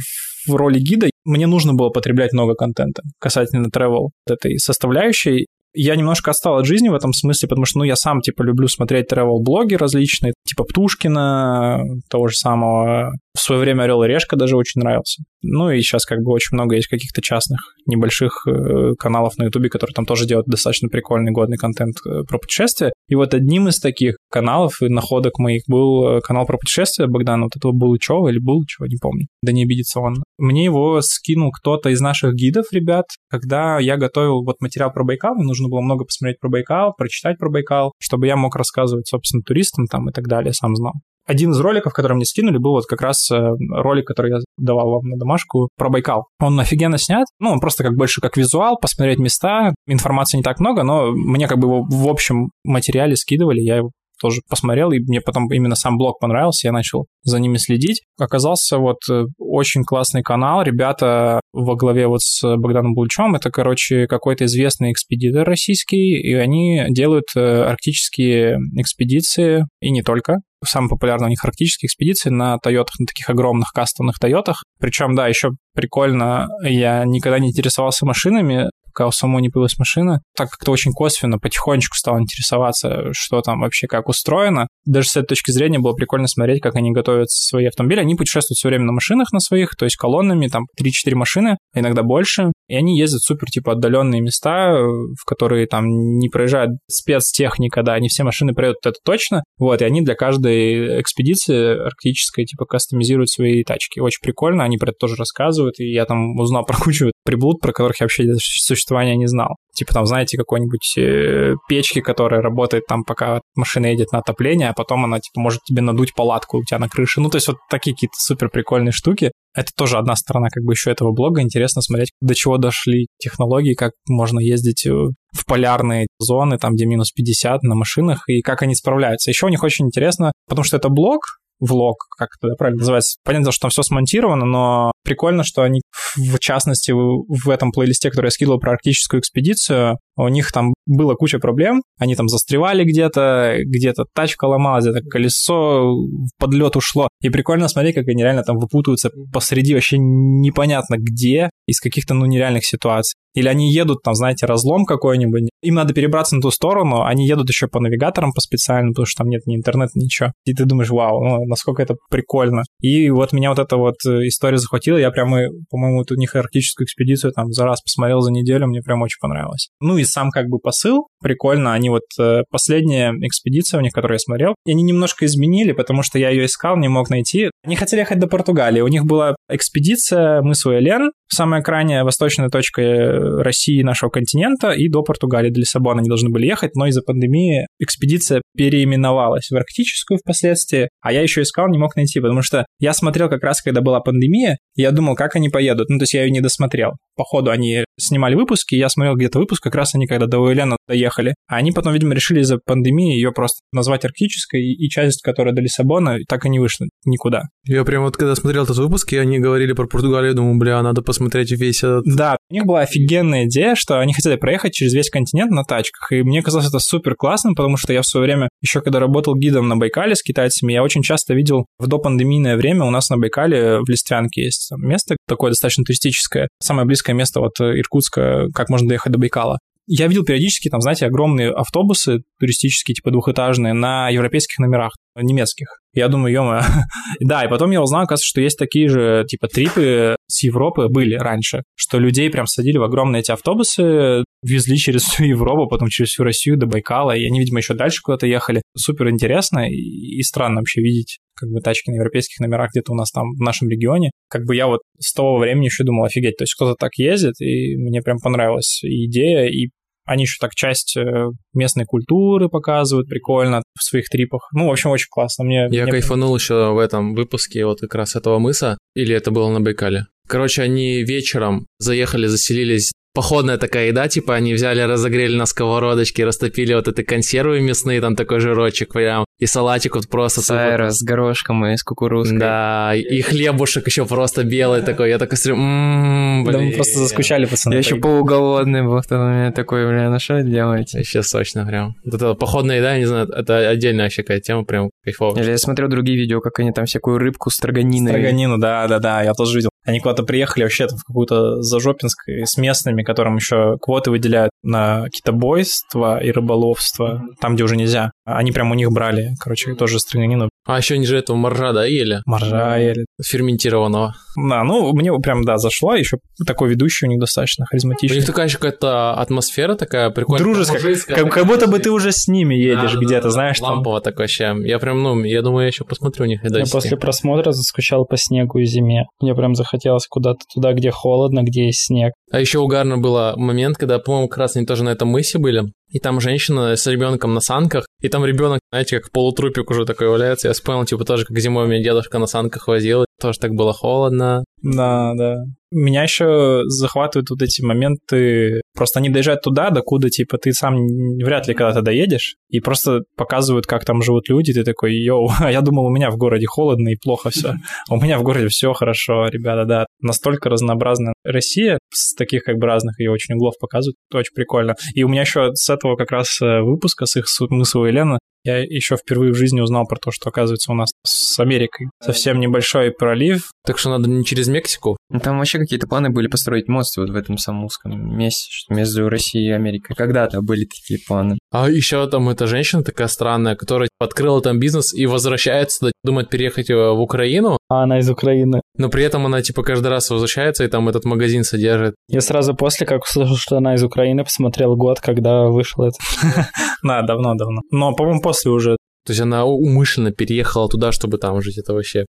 в роли гида, мне нужно было потреблять много контента касательно travel этой составляющей, я немножко отстал от жизни в этом смысле, потому что, ну, я сам, типа, люблю смотреть travel-блоги различные, типа Птушкина, того же самого. В свое время Орел и Решка даже очень нравился. Ну и сейчас как бы очень много есть каких-то частных небольших э, каналов на Ютубе, которые там тоже делают достаточно прикольный, годный контент э, про путешествия. И вот одним из таких каналов и находок моих был э, канал про путешествия Богдана вот этого Булычева или Булычева, не помню. Да не обидится он. Мне его скинул кто-то из наших гидов, ребят, когда я готовил вот материал про Байкал, мне нужно было много посмотреть про Байкал, прочитать про Байкал, чтобы я мог рассказывать, собственно, туристам там и так далее, сам знал. Один из роликов, который мне скинули, был вот как раз э, ролик, который я давал вам на домашку про Байкал. Он офигенно снят. Ну, он просто как больше как визуал, посмотреть места. Информации не так много, но мне как бы его в общем материале скидывали, я его тоже посмотрел, и мне потом именно сам блог понравился, я начал за ними следить. Оказался вот э, очень классный канал, ребята во главе вот с Богданом Булычевым, это, короче, какой-то известный экспедитор российский, и они делают э, арктические экспедиции, и не только. Самые популярные у них арктические экспедиции на Тойотах, на таких огромных кастомных Тойотах. Причем, да, еще прикольно, я никогда не интересовался машинами, пока у самого не появилась машина, так как-то очень косвенно, потихонечку стал интересоваться, что там вообще как устроено. Даже с этой точки зрения было прикольно смотреть, как они готовят свои автомобили. Они путешествуют все время на машинах на своих, то есть колоннами, там 3-4 машины, иногда больше. И они ездят супер, типа, отдаленные места, в которые там не проезжает спецтехника, да, не все машины проедут, это точно. Вот, и они для каждой экспедиции арктической, типа, кастомизируют свои тачки. Очень прикольно, они про это тоже рассказывают, и я там узнал про кучу приблуд, про которых я вообще существования не знал. Типа там, знаете, какой-нибудь э, печки, которая работает там, пока машина едет на отопление, а потом она, типа, может тебе надуть палатку у тебя на крыше. Ну, то есть вот такие какие-то супер прикольные штуки. Это тоже одна сторона как бы еще этого блога. Интересно смотреть, до чего дошли технологии, как можно ездить э, в полярные зоны, там, где минус 50 на машинах, и как они справляются. Еще у них очень интересно, потому что это блог, влог, как это правильно называется. Понятно, что там все смонтировано, но прикольно, что они в частности, в этом плейлисте, который я скидывал про арктическую экспедицию, у них там было куча проблем, они там застревали где-то, где-то тачка ломалась, где-то колесо в подлет ушло. И прикольно смотреть, как они реально там выпутываются посреди вообще непонятно где, из каких-то, ну, нереальных ситуаций. Или они едут, там, знаете, разлом какой-нибудь, им надо перебраться на ту сторону, они едут еще по навигаторам по специальным, потому что там нет ни интернета, ничего. И ты думаешь, вау, ну, насколько это прикольно. И вот меня вот эта вот э, история захватила, я прямо, по-моему, вот у них арктическую экспедицию там за раз посмотрел за неделю, мне прям очень понравилось. Ну и сам как бы посыл прикольно, они вот, э, последняя экспедиция у них, которую я смотрел, они немножко изменили, потому что я ее искал, не мог найти. Они хотели ехать до Португалии, у них была экспедиция мы свой Элен, самая крайняя восточная точка э, России, нашего континента, и до Португалии, до Лиссабона они должны были ехать, но из-за пандемии экспедиция переименовалась в арктическую впоследствии, а я еще искал, не мог найти, потому что я смотрел как раз, когда была пандемия, и я думал, как они поедут, ну, то есть я ее не досмотрел. По ходу они снимали выпуски, я смотрел где-то выпуск, как раз они когда до Уэлена доехали. А они потом, видимо, решили из-за пандемии ее просто назвать арктической, и часть, которая до Лиссабона, так и не вышла никуда. Я прям вот когда смотрел этот выпуск, и они говорили про Португалию, думаю, бля, надо посмотреть весь этот... Да, у них была офигенная идея, что они хотели проехать через весь континент на тачках, и мне казалось это супер классным, потому что я в свое время, еще когда работал гидом на Байкале с китайцами, я очень часто видел в допандемийное время у нас на Байкале в Листвянке есть место такое достаточно туристическое, самое близкое место от Иркутска, как можно доехать до Байкала я видел периодически там, знаете, огромные автобусы туристические, типа двухэтажные, на европейских номерах, немецких. Я думаю, ё Да, и потом я узнал, оказывается, что есть такие же, типа, трипы с Европы были раньше, что людей прям садили в огромные эти автобусы, везли через всю Европу, потом через всю Россию до Байкала, и они, видимо, еще дальше куда-то ехали. Супер интересно и, и странно вообще видеть как бы тачки на европейских номерах где-то у нас там в нашем регионе. Как бы я вот с того времени еще думал, офигеть, то есть кто-то так ездит, и мне прям понравилась идея, и они еще так часть э, местной культуры показывают прикольно в своих трипах. Ну, в общем, очень классно. Мне, Я мне... кайфанул еще в этом выпуске вот как раз этого мыса. Или это было на Байкале? Короче, они вечером заехали, заселились походная такая еда, типа они взяли, разогрели на сковородочке, растопили вот эти консервы мясные, там такой жирочек прям, и салатик вот просто... Сайра с горошком и с кукурузкой. Да, и хлебушек еще просто белый такой, я такой смотрю, ммм, Да мы просто заскучали, пацаны. Я еще полуголодный был в тот момент такой, бля, ну что делаете? Вообще сочно прям. Вот это походная еда, не знаю, это отдельная вообще какая тема, прям кайфовая. Или я смотрю другие видео, как они там всякую рыбку строганиной. Строганину, да-да-да, я тоже видел. Они куда-то приехали вообще в какую-то Зажопинск с местными, которым еще квоты выделяют на китобойство и рыболовство, там, где уже нельзя. Они прям у них брали, короче, тоже строганину. А еще они же этого моржа, да, ели? Моржа ели. Ферментированного. Да, ну, мне прям, да, зашло. Еще такой ведущий у них достаточно харизматичный. У них такая еще какая-то атмосфера такая прикольная. Дружеская. Как, как будто бы ты уже с ними едешь да, где-то, да, знаешь. Лампово там. такое вообще. Я прям, ну, я думаю, я еще посмотрю у них. Я после просмотра заскучал по снегу и зиме. Мне прям захотелось куда-то туда, где холодно, где есть снег. А еще угарно было момент, когда, по-моему, как раз они тоже на этом мысе были. И там женщина с ребенком на санках, и там ребенок, знаете, как полутрупик уже такой валяется. Я вспомнил, типа, тоже, как зимой у меня дедушка на санках возил, тоже так было холодно. Да, да. Меня еще захватывают вот эти моменты. Просто они доезжают туда, докуда, типа, ты сам вряд ли когда-то доедешь, и просто показывают, как там живут люди. Ты такой, йоу, я думал, у меня в городе холодно и плохо все. А у меня в городе все хорошо, ребята, да. Настолько разнообразная Россия, с таких как бы разных ее очень углов показывают. Очень прикольно. И у меня еще с этого как раз э, выпуска, с их мыса Елена, я еще впервые в жизни узнал про то, что, оказывается, у нас с Америкой совсем небольшой пролив. Так что надо не через Мексику? Ну, там вообще какие-то планы были построить мост вот в этом самом узком месте между Россией и Америкой. Когда-то были такие планы. А еще там эта женщина такая странная, которая открыла там бизнес и возвращается, думает переехать э, в Украину. А она из Украины. Но при этом она типа каждый раз возвращается и там этот магазин содержит. Я сразу после, как услышал, что она из Украины, посмотрел год, когда вышел это. Да, давно-давно. Но, по-моему, после уже. То есть она умышленно переехала туда, чтобы там жить. Это вообще...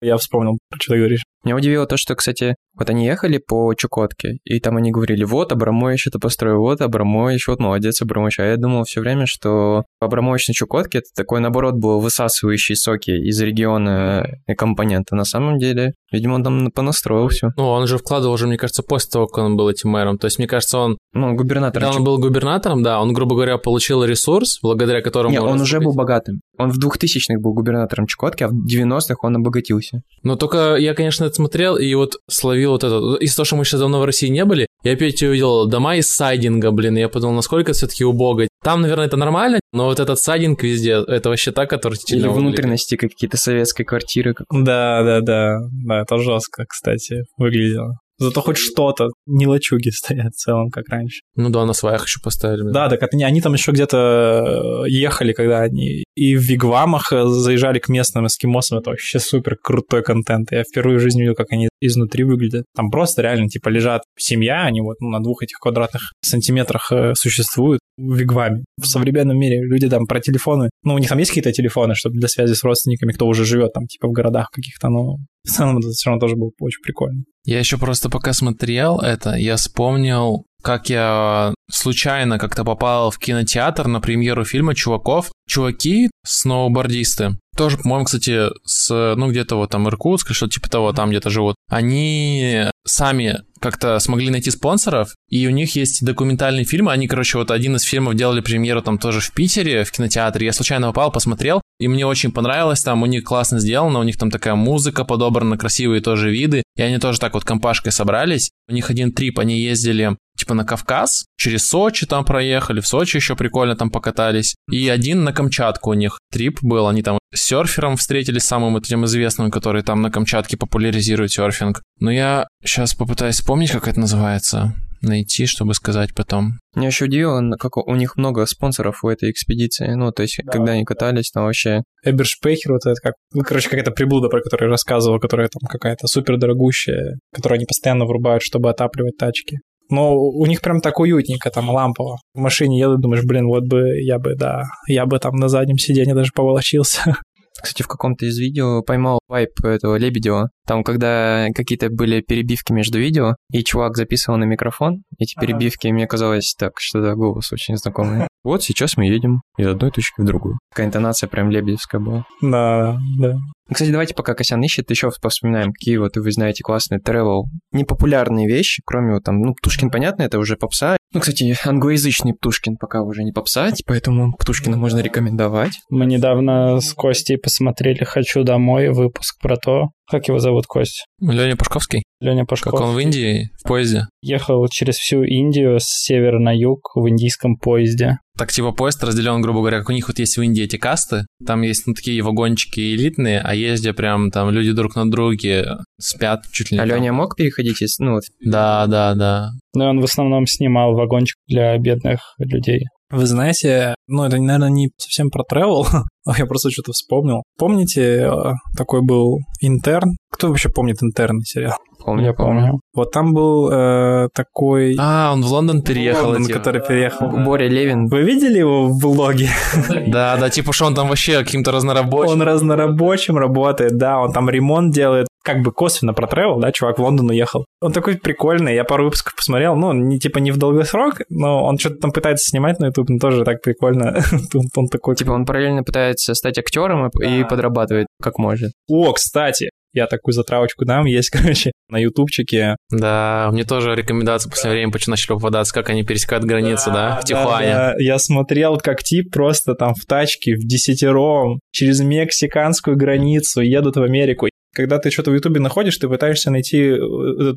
Я вспомнил, про что ты говоришь. Меня удивило то, что, кстати, вот они ехали по Чукотке, и там они говорили, вот, Абрамович это построил, вот, Абрамович, вот, молодец, Абрамович. А я думал все время, что Абрамович на Чукотке это такой, наоборот, был высасывающий соки из региона и компонента. На самом деле, видимо, он там понастроил все. Ну, он же вкладывал уже, мне кажется, после того, как он был этим мэром. То есть, мне кажется, он... Ну, губернатор. Да, он был губернатором, да, он, грубо говоря, получил ресурс, благодаря которому... Нет, он, он уже был богатым. Он в 2000-х был губернатором Чукотки, а в 90-х он обогатился. Но только я, конечно, это смотрел, и вот словил увидел вот это. Из-за того, что мы сейчас давно в России не были, я опять увидел дома из сайдинга, блин, и я подумал, насколько все-таки убого. Там, наверное, это нормально, но вот этот сайдинг везде, это вообще так отвратительно. Или выглядит. внутренности какие-то советской квартиры. как- Да, да, да. Да, это жестко, кстати, выглядело. Зато хоть что-то, не лачуги стоят в целом, как раньше. Ну да, на сваях еще поставили. Да, так не- они там еще где-то э, ехали, когда они и в вигвамах э, заезжали к местным эскимосам. Это вообще супер крутой контент. Я впервые в жизни видел, как они изнутри выглядят. Там просто реально, типа, лежат семья, они вот ну, на двух этих квадратных сантиметрах э, существуют в вигваме. В современном мире люди там про телефоны, ну, у них там есть какие-то телефоны, чтобы для связи с родственниками, кто уже живет там, типа, в городах каких-то, но в целом это все равно тоже было очень прикольно. Я еще просто пока смотрел это, я вспомнил, как я случайно как-то попал в кинотеатр на премьеру фильма «Чуваков». Чуваки, сноубордисты, тоже, по-моему, кстати, с, ну, где-то вот там Иркутск, что-то типа того, там где-то живут, они сами как-то смогли найти спонсоров, и у них есть документальный фильм, они, короче, вот один из фильмов делали премьеру там тоже в Питере, в кинотеатре, я случайно попал, посмотрел, и мне очень понравилось, там у них классно сделано, у них там такая музыка подобрана, красивые тоже виды, и они тоже так вот компашкой собрались, у них один трип, они ездили типа на Кавказ, через Сочи там проехали, в Сочи еще прикольно там покатались, и один на Камчатку у них трип был, они там с серфером встретились, самым этим известным, который там на Камчатке популяризирует серфинг. Но я сейчас попытаюсь вспомнить, как это называется, найти, чтобы сказать потом. Меня еще удивило, как у них много спонсоров у этой экспедиции. Ну, то есть, когда они катались, там вообще... Эбершпейхер, вот это как, ну, короче, какая-то приблуда, про которую я рассказывал, которая там какая-то супер дорогущая, которую они постоянно врубают, чтобы отапливать тачки. Но у них прям так уютненько, там лампово. В машине еду, думаешь, блин, вот бы я бы, да, я бы там на заднем сиденье даже поволочился. Кстати, в каком-то из видео поймал вайп этого Лебедева. Там, когда какие-то были перебивки между видео, и чувак записывал на микрофон эти Ага. перебивки, и мне казалось, так, что-то голос очень знакомый. Вот сейчас мы едем из одной точки в другую. Такая интонация прям лебедевская была. Да, да. Ну, Кстати, давайте пока Косян ищет, еще повспоминаем, какие вот вы знаете классные travel, непопулярные вещи, кроме вот там, ну, Птушкин, понятно, это уже попса. Ну, кстати, англоязычный Птушкин пока уже не попса, поэтому Птушкина можно рекомендовать. Мы недавно с Костей посмотрели «Хочу домой» выпуск про то, как его зовут Кость? Леня Пашковский? Леня Как Пашков. он в Индии, в поезде? Ехал через всю Индию с севера на юг в индийском поезде. Так типа поезд разделен, грубо говоря, как у них вот есть в Индии эти касты, там есть ну, такие вагончики элитные, а есть где прям там люди друг на друге спят чуть ли не А. Леня мог переходить из, ну, вот, Да, да, да. Но он в основном снимал вагончик для бедных людей. Вы знаете, ну, это, наверное, не совсем про travel, я просто что-то вспомнил. Помните, э, такой был интерн? Кто вообще помнит интерный сериал? помню, Я помню. Вот там был э, такой... А, он в Лондон переехал. Лондон, типа. который переехал. Боря Левин. Вы видели его в влоге? Да, да, типа, что он там вообще каким-то разнорабочим. Он разнорабочим работает, да, он там ремонт делает, как бы косвенно про travel, да, чувак в Лондон уехал. Он такой прикольный, я пару выпусков посмотрел, ну, не типа не в долгосрок, но он что-то там пытается снимать на YouTube, но тоже так прикольно. он, он такой... Типа он параллельно пытается стать актером и, и Да. подрабатывает как может. О, кстати, я такую затравочку дам, есть, короче, на ютубчике. Да, мне тоже рекомендации в последнее время почему начали попадаться, как они пересекают границу, да, в Тихуане. да. Я смотрел, как тип просто там в тачке, в десятером, через мексиканскую границу едут в Америку. Когда ты что-то в Ютубе находишь, ты пытаешься найти э,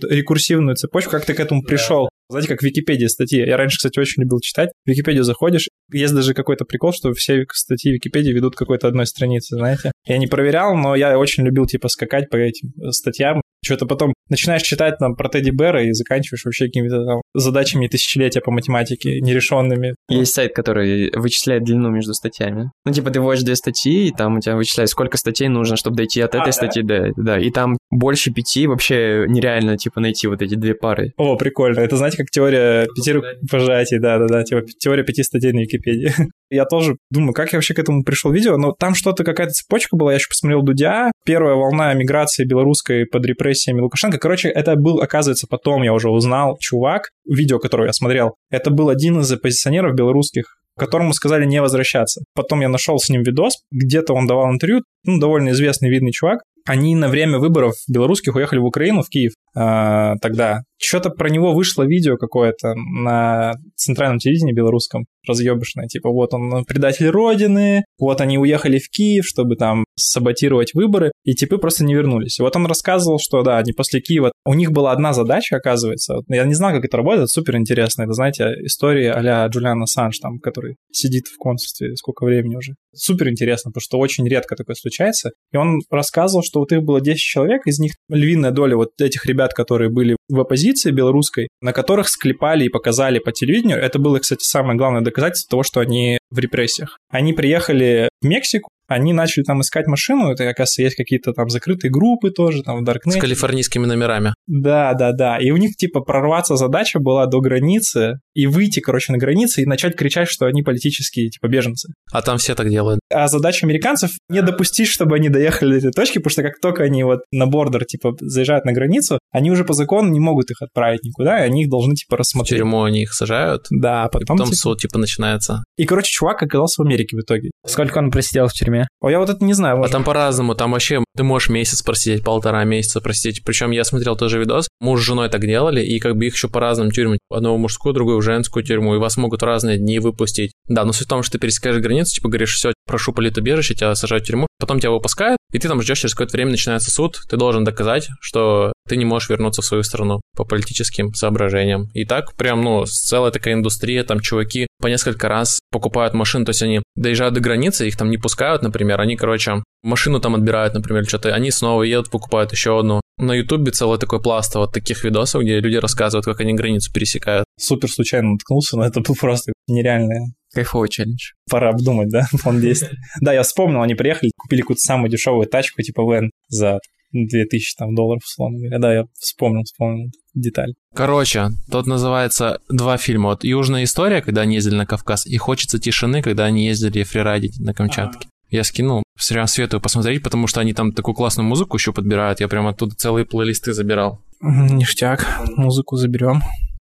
рекурсивную цепочку, как ты к этому пришел. Знаете, как в Википедии статьи. Я раньше, кстати, очень любил читать. В Википедию заходишь, есть даже какой-то прикол, что все статьи Википедии ведут к какой-то одной странице, знаете. Я не проверял, но я очень любил, типа, скакать по этим э, статьям. Что-то потом начинаешь читать там про Тедди Бера и заканчиваешь вообще какими-то там задачами тысячелетия по математике нерешенными. Есть сайт, который вычисляет длину между статьями. Ну, типа, ты вводишь две статьи, и там у тебя вычисляет, сколько статей нужно, чтобы дойти от А, этой да? статьи до... Да, и там больше пяти вообще нереально, типа, найти вот эти две пары. О, прикольно. Это, знаете, как теория пяти пожатий, да-да-да, типа теория пяти статей на Википедии. Я тоже думаю, как я вообще к этому пришел видео, но там что-то, какая-то цепочка была, я еще посмотрел Дудя, первая волна миграции белорусской под репрессиями Лукашенко. Короче, это был, оказывается, потом я уже узнал, чувак, видео, которое я смотрел, это был один из оппозиционеров белорусских, которому сказали не возвращаться. Потом я нашел с ним видос, где-то он давал интервью, ну, довольно известный, видный чувак. Они на время выборов белорусских уехали в Украину, в Киев, а, тогда Что-то про него вышло видео какое-то на центральном телевидении белорусском, разъебышное, типа вот он предатель родины, вот они уехали в Киев, чтобы там саботировать выборы, и типы просто не вернулись. И вот он рассказывал, что да, они после Киева, у них была одна задача, оказывается, я не знал, как это работает, супер интересно, это, знаете, история а-ля Джулиана Санж, там, который сидит в консульстве сколько времени уже. Супер интересно, потому что очень редко такое случается. И он рассказывал, что вот их было 10 человек, из них львиная доля вот этих ребят, которые были в оппозиции белорусской, на которых склепали и показали по телевидению. Это было, кстати, самое главное доказательство того, что они в репрессиях. Они приехали в Мексику, они начали там искать машину, это, оказывается, есть какие-то там закрытые группы тоже, там в Darknet. С калифорнийскими номерами. Да, да, да. И у них, типа, прорваться задача была до границы и выйти, короче, на границы и начать кричать, что они политические, типа, беженцы. А там все так делают. А задача американцев не допустить, чтобы они доехали до этой точки, потому что как только они вот на бордер, типа, заезжают на границу, они уже по закону не могут их отправить никуда, и они их должны, типа, рассмотреть. В тюрьму они их сажают. Да, потом... И потом типа... суд, типа, начинается. И, короче, чувак оказался в Америке в итоге. Сколько он просидел в тюрьме? О, я вот это не знаю. А там по-разному, там вообще ты можешь месяц просидеть, полтора месяца просидеть. Причем я смотрел тоже видос, муж с женой так делали, и как бы их еще по разным тюрьмам. Одного мужскую, другую женскую тюрьму, и вас могут разные дни выпустить. Да, но суть в том, что ты пересекаешь границу, типа говоришь, все, прошу политубежище, тебя сажают в тюрьму, потом тебя выпускают, и ты там ждешь, через какое-то время начинается суд, ты должен доказать, что ты не можешь вернуться в свою страну по политическим соображениям. И так прям, ну, целая такая индустрия, там чуваки по несколько раз покупают машину, то есть они доезжают до границы, их там не пускают, например, они, короче, машину там отбирают, например, что-то, они снова едут, покупают еще одну. На Ютубе целый такой пласт вот таких видосов, где люди рассказывают, как они границу пересекают. Супер случайно наткнулся, но это был просто нереальное Кайфовый челлендж. Пора обдумать, да, план действий. Да, я вспомнил, они приехали, купили какую-то самую дешевую тачку, типа Вен, за 2000 там, долларов, условно говоря. Да, я вспомнил, вспомнил деталь. Короче, тут называется два фильма. Вот «Южная история», когда они ездили на Кавказ, и «Хочется тишины», когда они ездили фрирайдить на Камчатке. Я скинул, прям советую посмотреть, потому что они там такую классную музыку еще подбирают. Я прям оттуда целые плейлисты забирал. Ништяк, музыку заберем.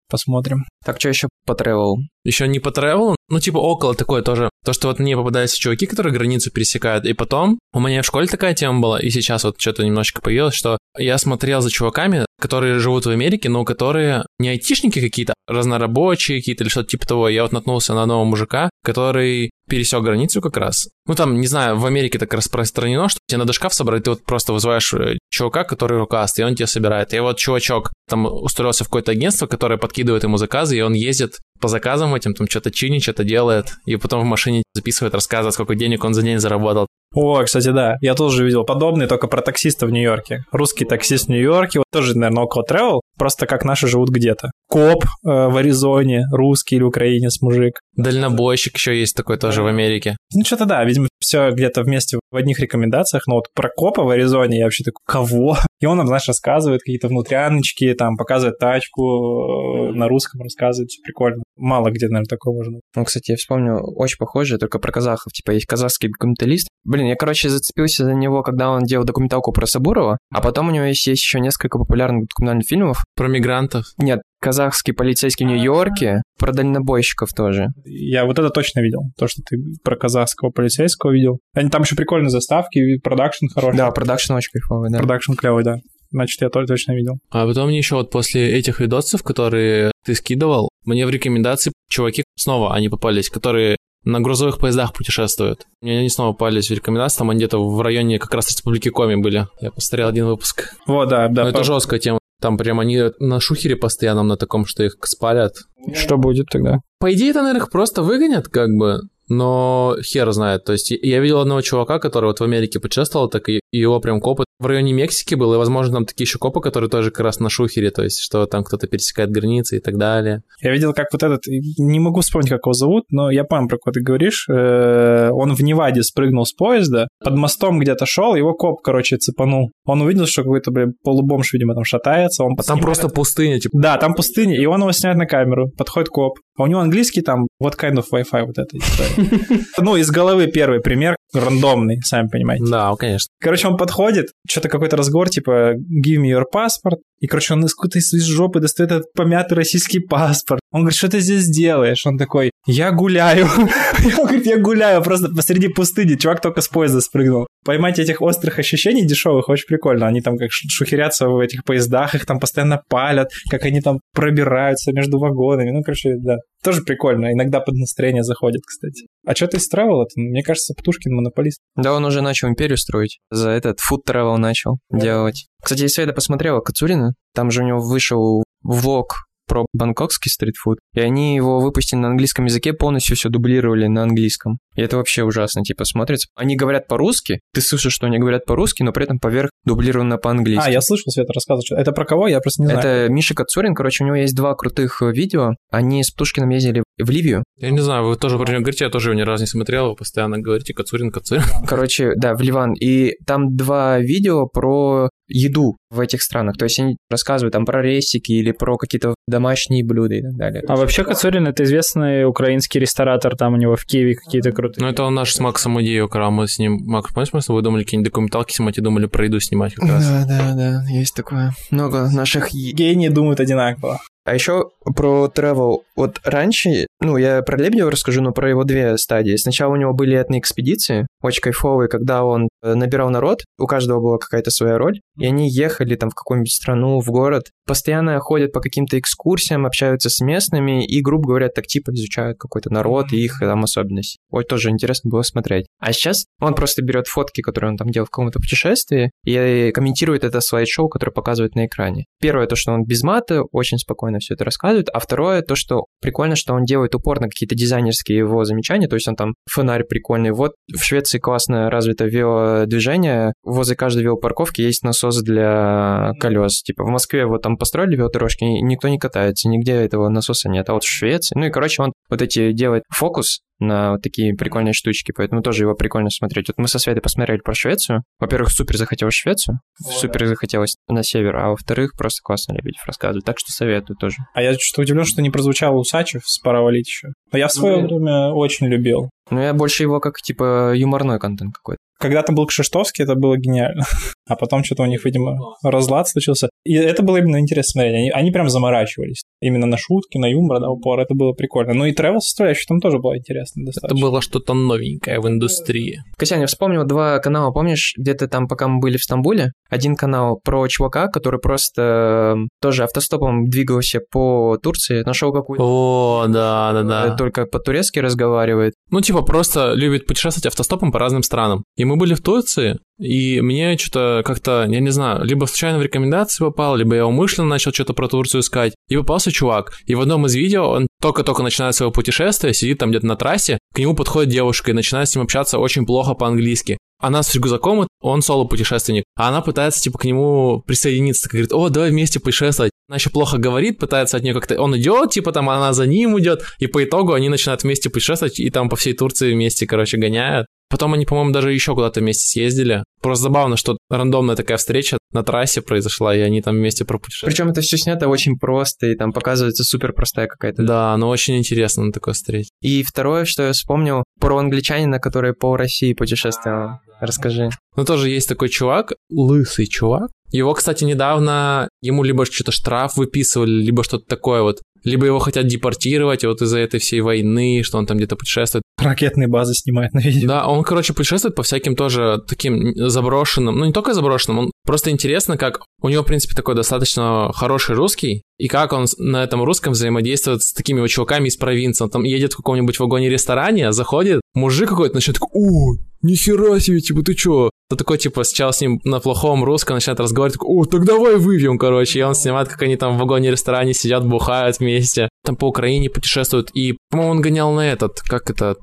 Посмотрим. Так, что еще по тревелу? Еще не по тревелу, ну, типа около такое тоже. То, что вот мне попадаются чуваки, которые границу пересекают. И потом у меня в школе такая тема была, и сейчас вот что-то немножечко появилось, что я смотрел за чуваками, которые живут в Америке, но которые не айтишники какие-то, разнорабочие какие-то или что-то типа того. Я вот наткнулся на одного мужика, который пересек границу как раз. Ну, там, не знаю, в Америке так распространено, что тебе надо шкаф собрать, ты вот просто вызываешь э, чувака, который рукаст, и он тебе собирает. И вот чувачок там устроился в какое-то агентство, которое подкидывает ему заказы, и он ездит по заказам этим, там что-то чинит, что-то делает, и потом в машине записывает, рассказывает, сколько денег он за день заработал. О, кстати, да, я тоже видел подобный, только про таксиста в Нью-Йорке. Русский таксист в Нью-Йорке, вот тоже, наверное, около travel, просто как наши живут где-то. Коп э, в Аризоне, русский или украинец мужик. Дальнобойщик еще есть такой тоже в Америке. Ну, что-то да, видимо, все где-то вместе в одних рекомендациях, но вот про копа в Аризоне я вообще такой, кого? И он нам, знаешь, рассказывает какие-то внутряночки, там, показывает тачку, э, на русском рассказывает, все прикольно. Мало где, наверное, такое можно. Ну, кстати, я вспомнил очень похожее, только про казахов. Типа, есть казахский документалист. Блин, я, короче, зацепился за него, когда он делал документалку про Сабурова, а потом у него есть, есть еще несколько популярных документальных фильмов. Про мигрантов? Нет, казахский полицейский в Нью-Йорке, про дальнобойщиков тоже. Я вот это точно видел, то, что ты про казахского полицейского видел. Они там еще прикольные заставки, продакшн хороший. Да, продакшн очень кайфовый, да. Продакшн клевый, да. Значит, я тоже точно видел. А потом мне еще вот после этих видосов, которые ты скидывал, мне в рекомендации чуваки снова они попались, которые на грузовых поездах путешествуют. Мне они снова попались в рекомендации, там они где-то в районе как раз Республики Коми были. Я посмотрел один выпуск. Вот, да, да. Но по... это жесткая тема. Там прям они на шухере постоянном на таком, что их спалят. Что будет тогда? По идее, это, наверное, их просто выгонят, как бы но хер знает. То есть я видел одного чувака, который вот в Америке путешествовал, так и его прям копы в районе Мексики был, и, возможно, там такие еще копы, которые тоже как раз на шухере, то есть что там кто-то пересекает границы и так далее. Я видел, как вот этот, не могу вспомнить, как его зовут, но я понял, про кого ты говоришь. Э, он в Неваде спрыгнул с поезда, под мостом где-то шел, его коп, короче, цепанул. Он увидел, что какой-то, блин, полубомж, видимо, там шатается. Он а там просто пустыня, типа. Да, там пустыня, и он его снимает на камеру. Подходит коп. А у него английский там, what kind of Wi-Fi вот эта история. Ну, из головы первый пример. рандомный, сами понимаете. Да, конечно. Короче, он подходит, что-то какой-то разговор, типа, give me your passport. И, короче, он из какой-то из жопы достает этот помятый российский паспорт. Он говорит, что ты здесь делаешь? Он такой, я гуляю. Он говорит, я гуляю просто посреди пустыни. Чувак только с поезда спрыгнул. Поймать этих острых ощущений дешевых очень прикольно. Они там как шухерятся в этих поездах, их там постоянно палят, как они там пробираются между вагонами. Ну, короче, да. Тоже прикольно. Иногда под настроение заходит, кстати. А что ты из travel Мне кажется, Птушкин монополист. Да, он уже начал империю строить. За этот food travel начал делать. Кстати, если я это посмотрела Кацурина, там же у него вышел влог про бангкокский стритфуд, и они его выпустили на английском языке, полностью все дублировали на английском. И это вообще ужасно, типа, смотрится. Они говорят по-русски, ты слышишь, что они говорят по-русски, но при этом поверх дублировано по-английски. А, я слышал, Света рассказывать. Это про кого? Я просто не знаю. Это Миша Кацурин, короче, у него есть два крутых видео. Они с Птушкиным ездили в Ливию. Я не знаю, вы тоже про него говорите, я тоже его ни разу не смотрел, вы постоянно говорите Кацурин, Кацурин. Короче, да, в Ливан. И там два видео про еду в этих странах. То есть они рассказывают там про ресики или про какие-то домашние блюда и так далее. А вообще Кацурин — это известный украинский ресторатор, там у него в Киеве какие-то крутые. Ну, это он наш с Максом идею, когда мы с ним... Макс, помнишь, мы с тобой думали какие-нибудь документалки снимать и думали про еду снимать как раз? Да, да, да, есть такое. Много наших... Гении думают одинаково. А еще про travel. Вот раньше, ну, я про Лебедева расскажу, но про его две стадии. Сначала у него были этные экспедиции, очень кайфовые, когда он э, набирал народ, у каждого была какая-то своя роль, и они ехали там в какую-нибудь страну, в город, постоянно ходят по каким-то экскурсиям, общаются с местными и, грубо говоря, так типа изучают какой-то народ и их там особенности. Ой, тоже интересно было смотреть. А сейчас он просто берет фотки, которые он там делал в каком-то путешествии, и комментирует это слайд-шоу, которое показывает на экране. Первое, то, что он без мата, очень спокойно все это рассказывает, а второе, то, что прикольно, что он делает упор на какие-то дизайнерские его замечания, то есть он там фонарь прикольный. Вот в Швеции классно развито велодвижение, возле каждой велопарковки есть насос для колес. Типа в Москве вот там построили велодорожки, никто не катается, нигде этого насоса нет. А вот в Швеции, ну и, короче, он вот эти делает фокус на вот такие прикольные штучки, поэтому тоже его прикольно смотреть. Вот мы со Светой посмотрели про Швецию. Во-первых, супер захотелось Швецию, супер захотелось на север, а во-вторых, просто классно Лебедев рассказывает. Так что советую тоже. А я что удивлен, что не прозвучал Усачев с «Пора валить» еще. Но я в свое ну, время очень любил. Ну, я больше его как, типа, юморной контент какой-то. Когда-то был Кшиштовский, это было гениально. А потом что-то у них, видимо, разлад случился. И это было именно интересно смотреть. Они, они прям заморачивались. Именно на шутки, на юмор, да, упор. Это было прикольно. Ну и travel составляющая там тоже была интересно достаточно. Это было что-то новенькое в индустрии. Косян, я вспомнил два канала, помнишь, где-то там, пока мы были в Стамбуле, один канал про чувака, который просто тоже автостопом двигался по Турции, нашел какую-то... О, да, да, да. Э, только по-турецки разговаривает. Ну, типа, просто любит путешествовать автостопом по разным странам. И мы были в Турции, и мне что-то как-то, я не знаю, либо случайно в рекомендации попал, либо я умышленно начал что-то про Турцию искать. И попался чувак. И в одном из видео он только-только начинает свое путешествие, сидит там где-то на трассе, к нему подходит девушка и начинает с ним общаться очень плохо по-английски. Она с рюкзаком, он соло-путешественник, а она пытается, типа, к нему присоединиться, говорит, о, давай вместе путешествовать. Она еще плохо говорит, пытается от нее как-то... Он идет, типа, там, она за ним идет, и по итогу они начинают вместе путешествовать, и там по всей Турции вместе, короче, гоняют. Потом они, по-моему, даже еще куда-то вместе съездили. Просто забавно, что рандомная такая встреча на трассе произошла, и они там вместе пропутешествовали. Причем это все снято очень просто, и там показывается супер простая какая-то. Да, но очень интересно на такое встретить. И второе, что я вспомнил, про англичанина, который по России путешествовал. Расскажи. Ну, тоже есть такой чувак, лысый чувак. Его, кстати, недавно, ему либо что-то штраф выписывали, либо что-то такое вот либо его хотят депортировать вот из-за этой всей войны, что он там где-то путешествует. Ракетные базы снимает на видео. Да, он, короче, путешествует по всяким тоже таким заброшенным, ну не только заброшенным, он просто интересно, как у него, в принципе, такой достаточно хороший русский, и как он на этом русском взаимодействует с такими вот чуваками из провинции. Он там едет в каком-нибудь вагоне-ресторане, заходит, мужик какой-то начинает такой, о, нихера себе, типа, ты чё? То такой, типа, сначала с ним на плохом русском начинает разговаривать, такой, о, так давай выпьем, короче. И он снимает, как они там в вагоне-ресторане сидят, бухают вместе. Там по Украине путешествуют. И, по-моему, он гонял на этот, как этот,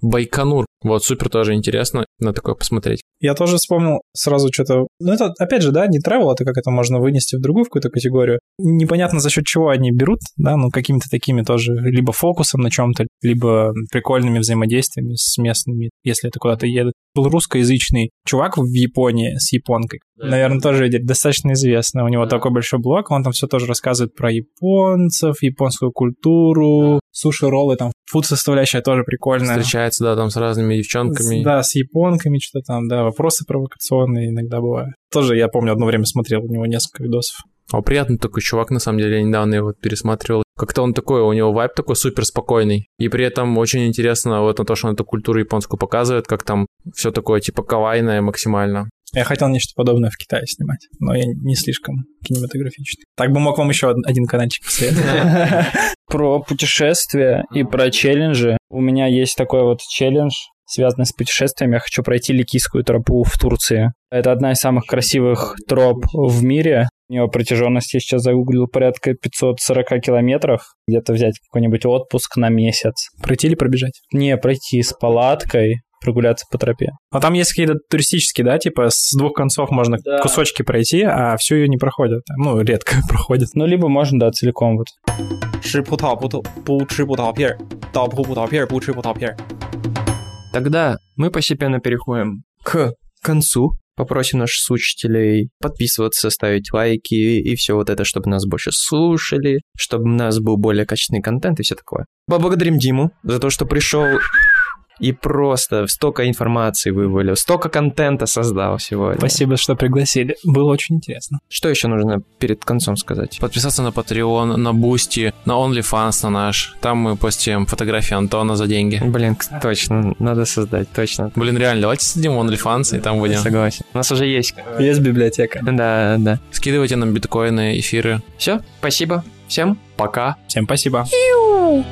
Байконур. Вот, супер тоже интересно на такое посмотреть. Я тоже вспомнил сразу что-то... Ну, это, опять же, да, не travel, это как это можно вынести в другую какую-то категорию. Непонятно, за счет чего они берут, да, ну, какими-то такими тоже, либо фокусом на чем-то, либо прикольными взаимодействиями с местными, если это куда-то едут. Был русскоязычный чувак в Японии с японкой. Да. Наверное, тоже достаточно известно. У него да. такой большой блог, он там все тоже рассказывает про японцев, японскую культуру, суши-роллы, там фуд составляющая тоже прикольная. Встречается, да, там с разными девчонками. С, да, с японками девчонками что-то там, да, вопросы провокационные иногда бывают. Тоже, я помню, одно время смотрел у него несколько видосов. А приятный такой чувак, на самом деле, я недавно его пересматривал. Как-то он такой, у него вайп такой супер спокойный. И при этом очень интересно вот на то, что он эту культуру японскую показывает, как там все такое типа кавайное максимально. Я хотел нечто подобное в Китае снимать, но я не слишком кинематографичный. Так бы мог вам еще один каналчик посоветовать. Про путешествия и про челленджи. У меня есть такой вот челлендж, связанный с путешествиями. Я хочу пройти Ликийскую тропу в Турции. Это одна из самых красивых троп в мире. У нее протяженность, я сейчас загуглил, порядка 540 километров. Где-то взять какой-нибудь отпуск на месяц. Пройти или пробежать? Не, пройти с палаткой, прогуляться по тропе. А там есть какие-то туристические, да, типа с двух концов можно Да. кусочки пройти, а всю ее не проходят. Ну, редко проходят. Ну, либо можно, да, целиком вот. 吃葡萄不吐不吃葡萄片儿，倒扑葡萄片儿不吃葡萄片儿。 Тогда мы постепенно переходим к концу. Попросим наших слушателей подписываться, ставить лайки и все вот это, чтобы нас больше слушали, чтобы у нас был более качественный контент и все такое. Поблагодарим Диму за то, что пришел и просто столько информации вывалил, столько контента создал сегодня. Спасибо, что пригласили. Было очень интересно. Что еще нужно перед концом сказать? Подписаться на Patreon, на Boosty, на OnlyFans на наш. Там мы постим фотографии Антона за деньги. Блин, точно, надо создать, точно. Блин, реально, давайте создадим OnlyFans и там будем. Согласен. У нас уже есть. Есть библиотека. Да, да. Скидывайте нам биткоины, эфиры. Все, спасибо. Всем пока. Всем спасибо. Пиу.